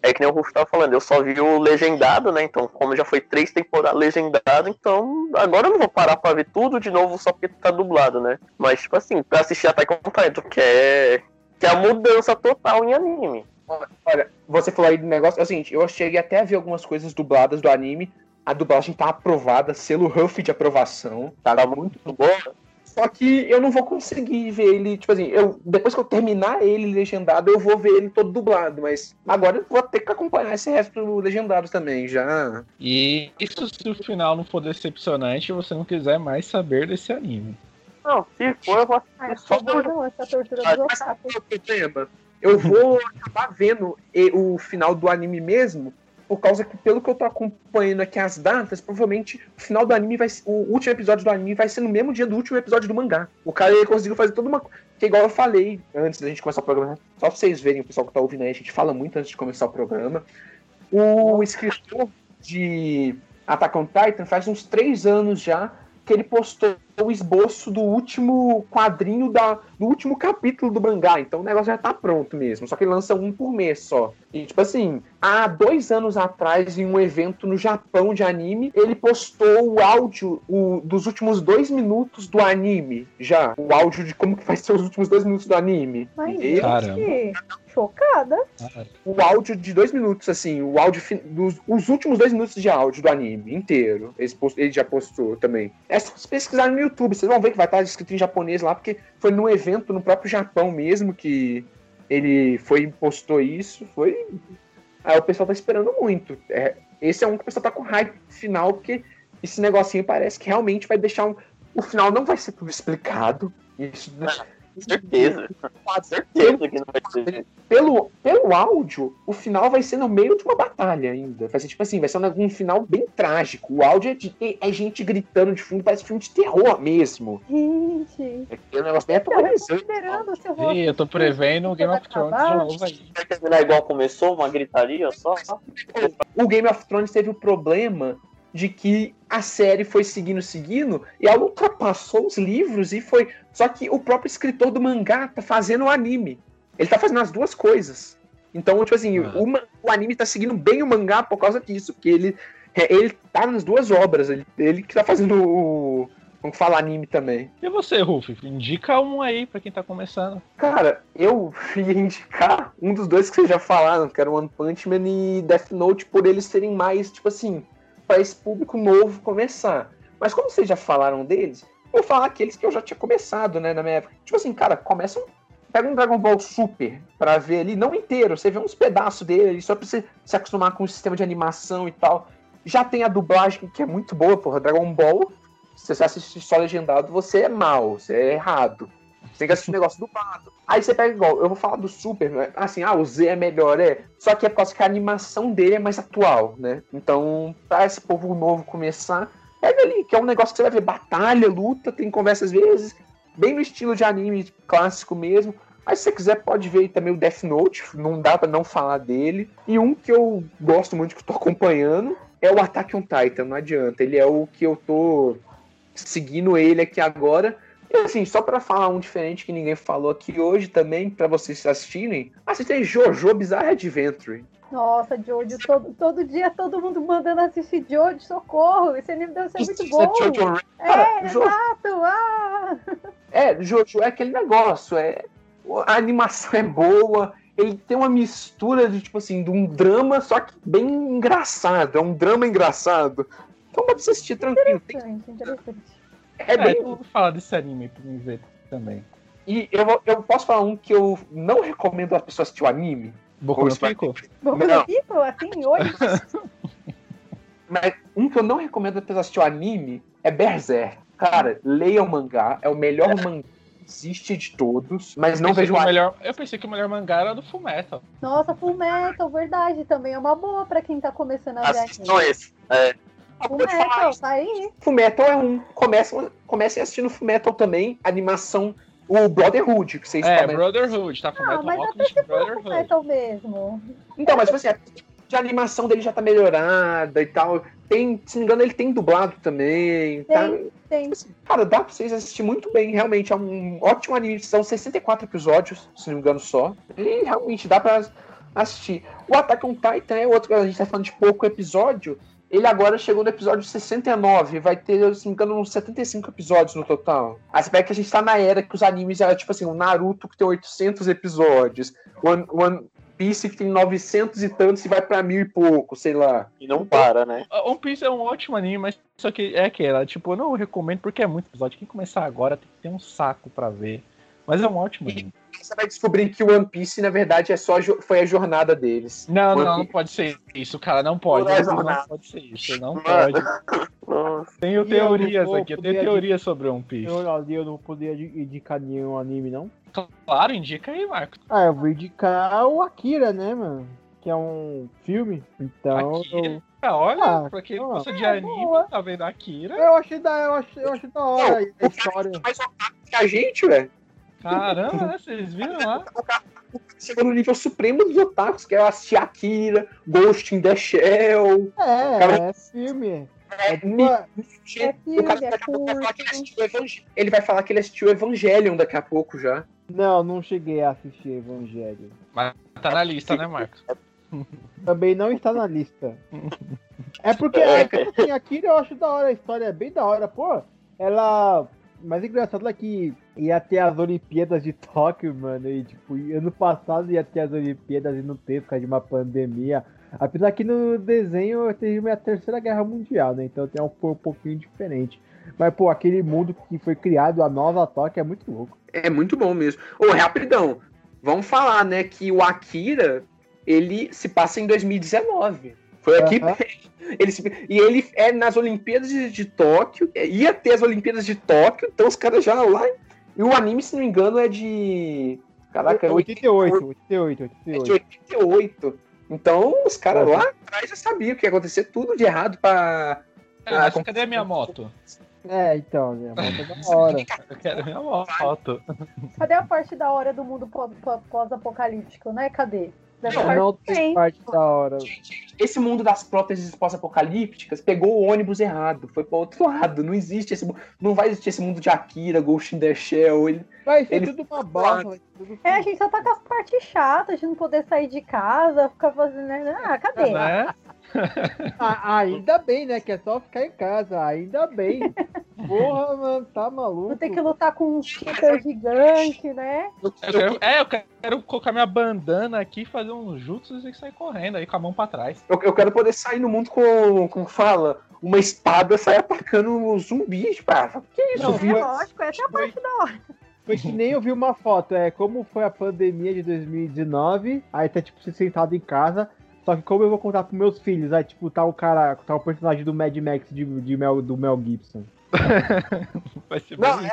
É que nem o Rufo tava falando, eu só vi o legendado, né? Então, como já foi três temporadas legendado, então agora eu não vou parar pra ver tudo de novo só porque tá dublado, né? Mas, tipo assim, pra assistir Attack on Titan, que é, que é a mudança total em anime. Olha, você falou aí do negócio. É o seguinte, eu cheguei até a ver algumas coisas dubladas do anime. A dublagem tá aprovada, selo Huff de aprovação. Tá, Tá muito boa. Só que eu não vou conseguir ver ele, tipo assim, eu, depois que eu terminar ele legendado, eu vou ver ele todo dublado, mas agora eu vou ter que acompanhar esse resto legendado também, já. E isso se o final não for decepcionante e você não quiser mais saber desse anime. Não, se for, eu vou Ah, é só só por- não, essa tortura Mas do sabe é o problema? Eu vou acabar vendo e- o final do anime mesmo, por causa que, pelo que eu tô acompanhando aqui as datas, provavelmente o final do anime vai ser, o último episódio do anime vai ser no mesmo dia do último episódio do mangá. O cara ele conseguiu fazer toda uma. Que igual eu falei antes da gente começar o programa, né? só pra vocês verem, o pessoal que tá ouvindo aí, a gente fala muito antes de começar o programa. O escritor de Attack on Titan faz uns três anos já que ele postou o esboço do último quadrinho da, do último capítulo do mangá. Então o negócio já tá pronto mesmo. Só que ele lança um por mês só. E, tipo assim, há dois anos atrás, em um evento no Japão de anime, ele postou o áudio o, dos últimos dois minutos do anime. Já. O áudio de como que vai ser os últimos dois minutos do anime. Mas, E- gente, chocada. o áudio de dois minutos, assim, o áudio dos os últimos dois minutos de áudio do anime inteiro. Ele, post- ele já postou também. É só pesquisar no YouTube, vocês vão ver que vai estar escrito em japonês lá, porque foi num evento no próprio Japão mesmo que ele foi e postou isso. Foi. Aí o pessoal tá esperando muito. É, esse é um que o pessoal tá com hype final, porque esse negocinho parece que realmente vai deixar um. O final não vai ser tudo explicado. Isso, Certeza. Certeza que não vai ser. pelo, pelo áudio, o final vai ser no meio de uma batalha ainda. Vai ser tipo assim, vai ser um, um final bem trágico. O áudio é, de, é gente gritando de fundo, parece filme de terror mesmo. Gente, É um negócio bem eu tô aterrorizante. considerando o seu Ih, rosto. eu tô prevendo o Game of Thrones de novo aí. Vai terminar igual começou, uma gritaria só? O Game of Thrones teve o problema de que a série foi seguindo, seguindo, e ela ultrapassou os livros e foi. Só que o próprio escritor do mangá tá fazendo o anime. Ele tá fazendo as duas coisas. Então, tipo assim, Ah. o, o anime tá seguindo bem o mangá por causa disso, porque ele, é, ele tá nas duas obras. Ele, ele que tá fazendo o. Como que fala anime também. E você, Ruf? Indica um aí pra quem tá começando. Cara, eu ia indicar um dos dois que vocês já falaram, que era One Punch Man e Death Note, por eles serem mais, tipo assim, para esse público novo começar. Mas como vocês já falaram deles, eu vou falar aqueles que eu já tinha começado, né, na minha época. Tipo assim, cara, começa um. Pega um Dragon Ball Super pra ver ali, não inteiro, você vê uns pedaços dele, só pra você se acostumar com o sistema de animação e tal. Já tem a dublagem, que é muito boa, porra. Dragon Ball, se você assistir só legendado, você é mal, você é errado. Você tem que assistir um negócio dublado. Aí você pega igual, eu vou falar do Super, né? assim, ah, o Z é melhor, é. Só que é por causa que a animação dele é mais atual, né? Então, pra esse povo novo começar, pega ali, que é um negócio que você vai ver batalha, luta, tem conversa às vezes, bem no estilo de anime clássico mesmo. Aí se você quiser pode ver também o Death Note, não dá pra não falar dele. E um que eu gosto muito, que eu tô acompanhando, é o Attack on Titan, não adianta. Ele é o que eu tô seguindo ele aqui agora. Assim, só pra falar um diferente que ninguém falou aqui hoje também, pra vocês assistirem, assistem Jojo Bizarre Adventure. Nossa, Jojo, todo, todo dia todo mundo mandando assistir Jojo, socorro. Esse anime deve ser muito bom. Jojo, cara, É, Jo- exato. Ah. É, Jojo é aquele negócio, é a animação é boa, ele tem uma mistura de tipo assim, de um drama, só que bem engraçado, é um drama engraçado. Então dá pra você assistir tranquilo. Tem- Interessante, é É, bem. eu vou falar desse anime pra me ver também. E eu, eu posso falar um que eu não recomendo a pessoa assistir o anime, Boku no Pico? Aqui, pô, assim, hoje? mas um que eu não recomendo a pessoa assistir o anime é Berserk. Cara, leia o mangá, é o melhor mangá que existe de todos, mas não vejo o melhor, eu pensei que o melhor mangá era do Fullmetal. Nossa, Full Metal, verdade. Também é uma boa pra quem tá começando a ver Assistam esse. É, Full Pode falar Metal, tá aí. Fullmetal é um. Comecem, comecem assistindo Fullmetal também, animação, o Brotherhood, que vocês É. Brotherhood, tá? Ah, Fullmetal mas até Alchemist Full Brotherhood. Mesmo. Então, mas tipo assim, a de animação dele já tá melhorada e tal. Tem, se não me engano, ele tem dublado também. Tá? Tem. Cara, dá pra vocês assistir muito bem, realmente. É um ótimo anime. São 64 episódios, se não me engano, só. E realmente dá pra assistir. O Attack on Titan é outro que a gente tá falando de pouco episódio. Ele agora chegou no episódio 69. Vai ter, se não me engano, uns 75 episódios no total. Aí você pega que a gente tá na era que os animes era tipo assim: o Naruto que tem 800 episódios. One, One Piece que tem 900 e tantos e vai pra mil e pouco, sei lá. e não para, né? One Piece é um ótimo anime, mas só que é aquela, tipo, eu não recomendo porque é muito episódio. Quem começar agora tem que ter um saco pra ver. Mas é um ótimo anime. Você vai descobrir que o One Piece, na verdade, é só foi a jornada deles. Não, One não, não Piece- pode ser isso, cara. Não pode. Não é Não, jornada. pode ser isso. Não Mano. pode. Nossa. Tenho E teorias não aqui. Eu tenho teorias sobre One Piece. Eu ali eu não podia indi- indicar nenhum anime, não. Claro, indica aí, Marco. Ah, eu vou indicar o Akira, né, mano? Que é um filme. Então. Akira. Ah, olha, Ah, pra quem não. gosta de É, anime, boa. tá vendo Akira? Eu, eu achei da, eu achei, eu achei da hora Não, a história. mais otaku que a gente, velho. Caramba, né? Vocês viram lá? Chegou no nível supremo dos otakus, que é assistir Akira, Ghost in the Shell. É, Cara- é filme. É, uma- É caso, filme, é a que ele curto. vai falar que ele assistiu Evangelion daqui a pouco já. Não, não cheguei a assistir Evangelho. Mas tá na lista, né, Marcos? Também não está na lista. É porque é, que, assim, Akira eu acho da hora, a história é bem da hora. Pô, ela. Mas engraçado é que ia ter as Olimpíadas de Tóquio, mano. E tipo, ano passado ia ter as Olimpíadas e não teve por causa de uma pandemia. Apesar que no desenho teve a terceira guerra mundial, né? Então tem um, um pouquinho diferente. Mas, pô, aquele mundo que foi criado, a nova Tóquio, é muito louco. É muito bom mesmo. Ô, rapidão. Vamos falar, né, que o Akira, ele se passa em 2019. Foi aqui. Ele se- e ele é nas Olimpíadas de, de Tóquio. Ia ter as Olimpíadas de Tóquio, então os caras já lá. E o anime, se não me engano, é de. Caraca, é 88, 88, É de 88. 88. Então, os caras lá atrás já sabiam que ia acontecer tudo de errado pra. É, mas cadê a minha moto? É, então, né? A moto é da hora. Eu quero a minha moto. Cadê a parte da hora do mundo pós- pós- pós-apocalíptico, né? Cadê? Parte Não tem parte da hora. Esse mundo das próteses pós-apocalípticas pegou o ônibus errado, foi para outro lado. Não existe esse não vai existir esse mundo de Akira, Ghost in the Shell. Ele, Vai ser Ele- tudo uma bosta. É, a gente só tá com as partes chatas de não poder sair de casa, ficar fazendo. né? Ah, cadê? Né? Ah, ainda bem, né? Que é só ficar em casa. Ainda bem. Porra, mano, tá maluco. Vou ter que lutar com um super gigante, né? Eu quero- é, eu quero colocar minha bandana aqui, fazer uns jutsus e sair correndo aí com a mão pra trás. eu, eu quero poder sair no mundo com, como fala, uma espada sair atacando zumbis, pá. Que isso, Não, É lógico, essa é a parte da hora. Foi que nem eu vi uma foto. É como foi a pandemia de 2019. Aí tá, tipo, você sentado em casa. Só que como eu vou contar pros meus filhos? Aí, tipo, tá o cara, tá o personagem do Mad Max de, de Mel, do Mel Gibson. Vai ser Não, bem-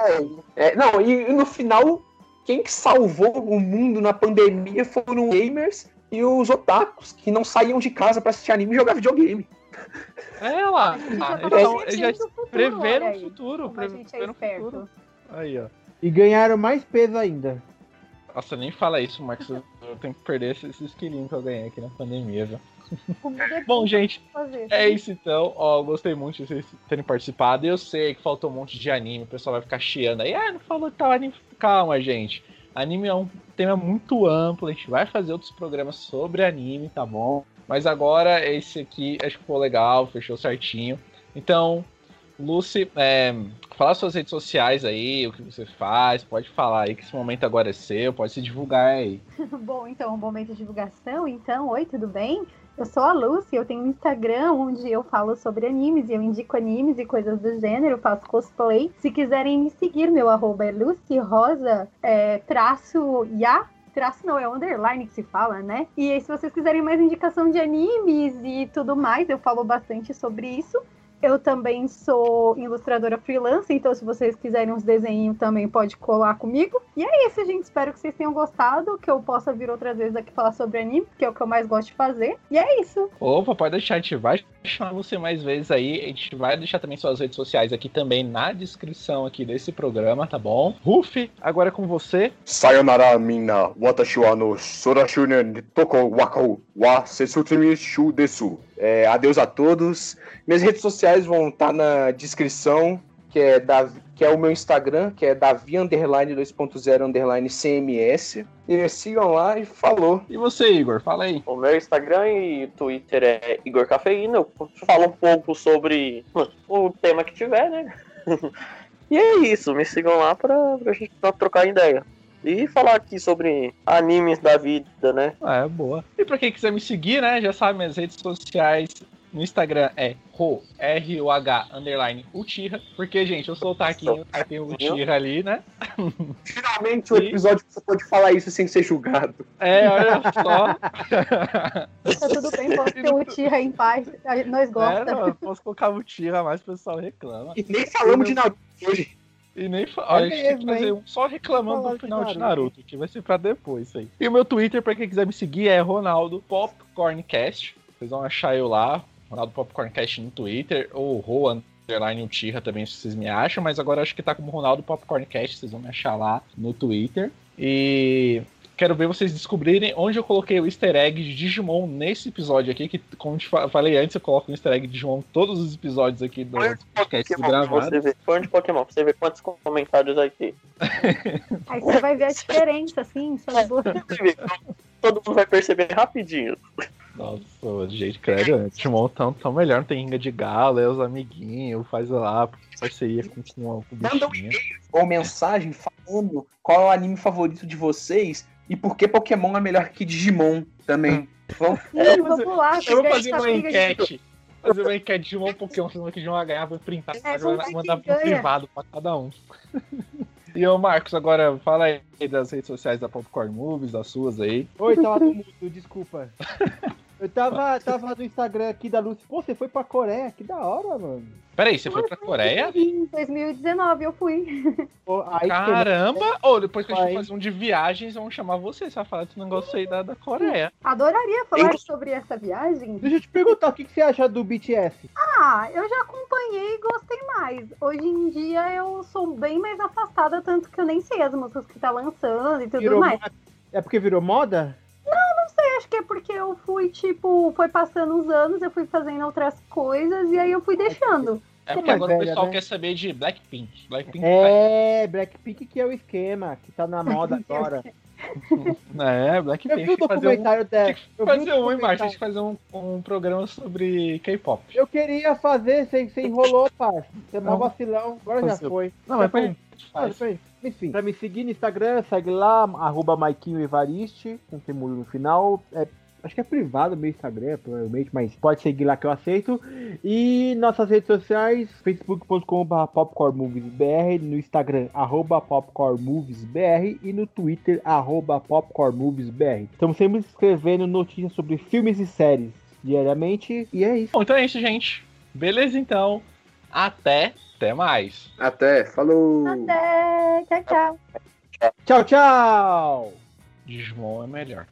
é, é, não, e, e no final, quem que salvou o mundo na pandemia foram os gamers e os otakus, que não saíam de casa pra assistir anime e jogar videogame. É lá. Ah, já eles, já prevendo o futuro, preveram o futuro. como a gente é Preveram o esperto. futuro. Aí, ó. E ganharam mais peso ainda. Nossa, nem fala isso, Marcos. Eu tenho que perder esses, quilinhos que eu ganhei aqui na pandemia, viu? É Bom, gente. É isso então, ó, gostei muito de vocês terem participado. Eu sei que faltou um monte de anime, o pessoal vai ficar chiando aí, ah, não falou que tal anime. Calma, gente. Anime é um tema muito amplo, a gente vai fazer outros programas sobre anime, tá bom? Mas agora esse aqui acho que ficou legal, fechou certinho. Então, Lucy, é, suas redes sociais aí, o que você faz, pode falar aí que esse momento agora é seu, pode se divulgar aí. Bom, então, um momento de divulgação. Então, oi, tudo bem? Eu sou a Lucy, eu tenho um Instagram onde eu falo sobre animes e eu indico animes e coisas do gênero, faço cosplay. Se quiserem me seguir, meu arroba é Lucy Rosa, é, traço Ya. Traço não, é underline que se fala, né? E aí, se vocês quiserem mais indicação de animes e tudo mais, eu falo bastante sobre isso. Eu também sou ilustradora freelance, então se vocês quiserem uns desenhos também pode colar comigo. E é isso, gente. Espero que vocês tenham gostado, que eu possa vir outras vezes aqui falar sobre anime, que é o que eu mais gosto de fazer. E é isso. Opa, pode deixar, a gente vai chamar você mais vezes aí. A gente vai deixar também suas redes sociais aqui também na descrição aqui desse programa, tá bom? Ruf, agora é com você. Sayonara minna, watashi wa no sorashunen toko wako wa sesutimi shu desu. É, adeus a todos. Minhas redes sociais vão estar na descrição, que é, Davi, que é o meu Instagram, que é Davi underline 2.0 underline CMS. E sigam lá e falou. E você, Igor, fala aí. O meu Instagram e Twitter é Igor Cafeína. Eu falo um pouco sobre o tema que tiver, né? e é isso. Me sigam lá pra, pra gente trocar ideia. E falar aqui sobre animes da vida, né? Ah, é boa. E pra quem quiser me seguir, né, já sabe, minhas redes sociais no Instagram é ro, R-O-H, underline, Uchiha. Porque, gente, eu sou o Taquinho, aí tem o Uchiha ali, né? Finalmente o episódio que você pode falar isso sem ser julgado. É, olha só. Tá tudo bem, pode ter o Tira em paz. a gente- Nós É, gostamos. não, eu posso colocar Uchiha, mas o pessoal reclama. E nem falamos de Naruto hoje. E nem fa... Olha, a gente tem que fazer hein? um só reclamando Falar do final de Naruto. Naruto, que vai ser pra depois isso aí. E o meu Twitter, pra quem quiser me seguir, é Ronaldo Popcorncast. Vocês vão achar eu lá, Ronaldo Popcorncast no Twitter, ou Ro Underline Uchiha também, se vocês me acham, mas agora acho que tá como Ronaldo Popcorncast, vocês vão me achar lá no Twitter. E quero ver vocês descobrirem onde eu coloquei o easter egg de Digimon nesse episódio aqui, que como eu falei antes, eu coloco o easter egg de Digimon em todos os episódios aqui do podcast gravado. Você vê, põe de Pokémon, pra você ver quantos comentários aqui. Aí você vai ver a diferença, assim, sabe? Todo mundo vai perceber rapidinho. Nossa, gente, credo, né? Digimon tão, tão melhor, não tem ringa de galo, é os amiguinhos, faz lá parceria com, com, com o Manda um e-mail ou mensagem falando qual é o anime favorito de vocês e por que Pokémon é melhor que Digimon também. Vamos, Sim, vamos lá. Eu vou pegar fazer uma de- enquete. Fazer uma enquete de um Pokémon, se que Digimon vai ganhar, vou printar, É, vou mandar pro privado pra cada um. E ô Marcos, agora fala aí das redes sociais da Popcorn Movies, das suas aí. Oi, tava no mudo, desculpa. Eu tava, tava no Instagram aqui da Lucy. Pô, você foi pra Coreia? Que da hora, mano. Peraí, você foi pra Coreia? Em 2019 eu fui. Pô, aí Caramba! Ô, depois que a gente fazer um de viagens, vamos chamar você, você vai falar desse negócio aí da, da Coreia. Adoraria falar sobre essa viagem. Deixa eu te perguntar, o que, que você acha do BTS? Ah, eu já acompanhei e gostei mais. Hoje em dia eu sou bem mais afastada, tanto que eu nem sei as músicas que tá lançando e tudo Virou mais. É porque virou moda? Não sei, acho que é porque eu fui, tipo, foi passando os anos, eu fui fazendo outras coisas e aí eu fui deixando. É porque é agora o velha, pessoal né? quer saber de Blackpink. Blackpink É, Blackpink que é o esquema, que tá na moda agora. É, Eu Blackpink. vi o um, documentário dela. Eu fazer um, hein, Marcos? A gente fazer um, um programa sobre K-pop. Eu queria fazer, você, você enrolou, parça. Você é mó vacilão, agora já Fazer- foi. Não, mas foi. faz. Enfim, pra me seguir no Instagram, segue lá, arroba Maiquinho Evariste, com temudo no final. É, acho que é privado meu Instagram, provavelmente, mas pode seguir lá que eu aceito. E nossas redes sociais, facebook.com.br popcornmoviesbr, no Instagram, arroba popcornmoviesbr e no Twitter, arroba popcornmoviesbr. Estamos sempre escrevendo notícias sobre filmes e séries diariamente, e é isso. Bom, então é isso, gente. Beleza, então. Até. Até mais. Até, falou! Até, tchau, tchau. Tchau, tchau! Digimon é melhor.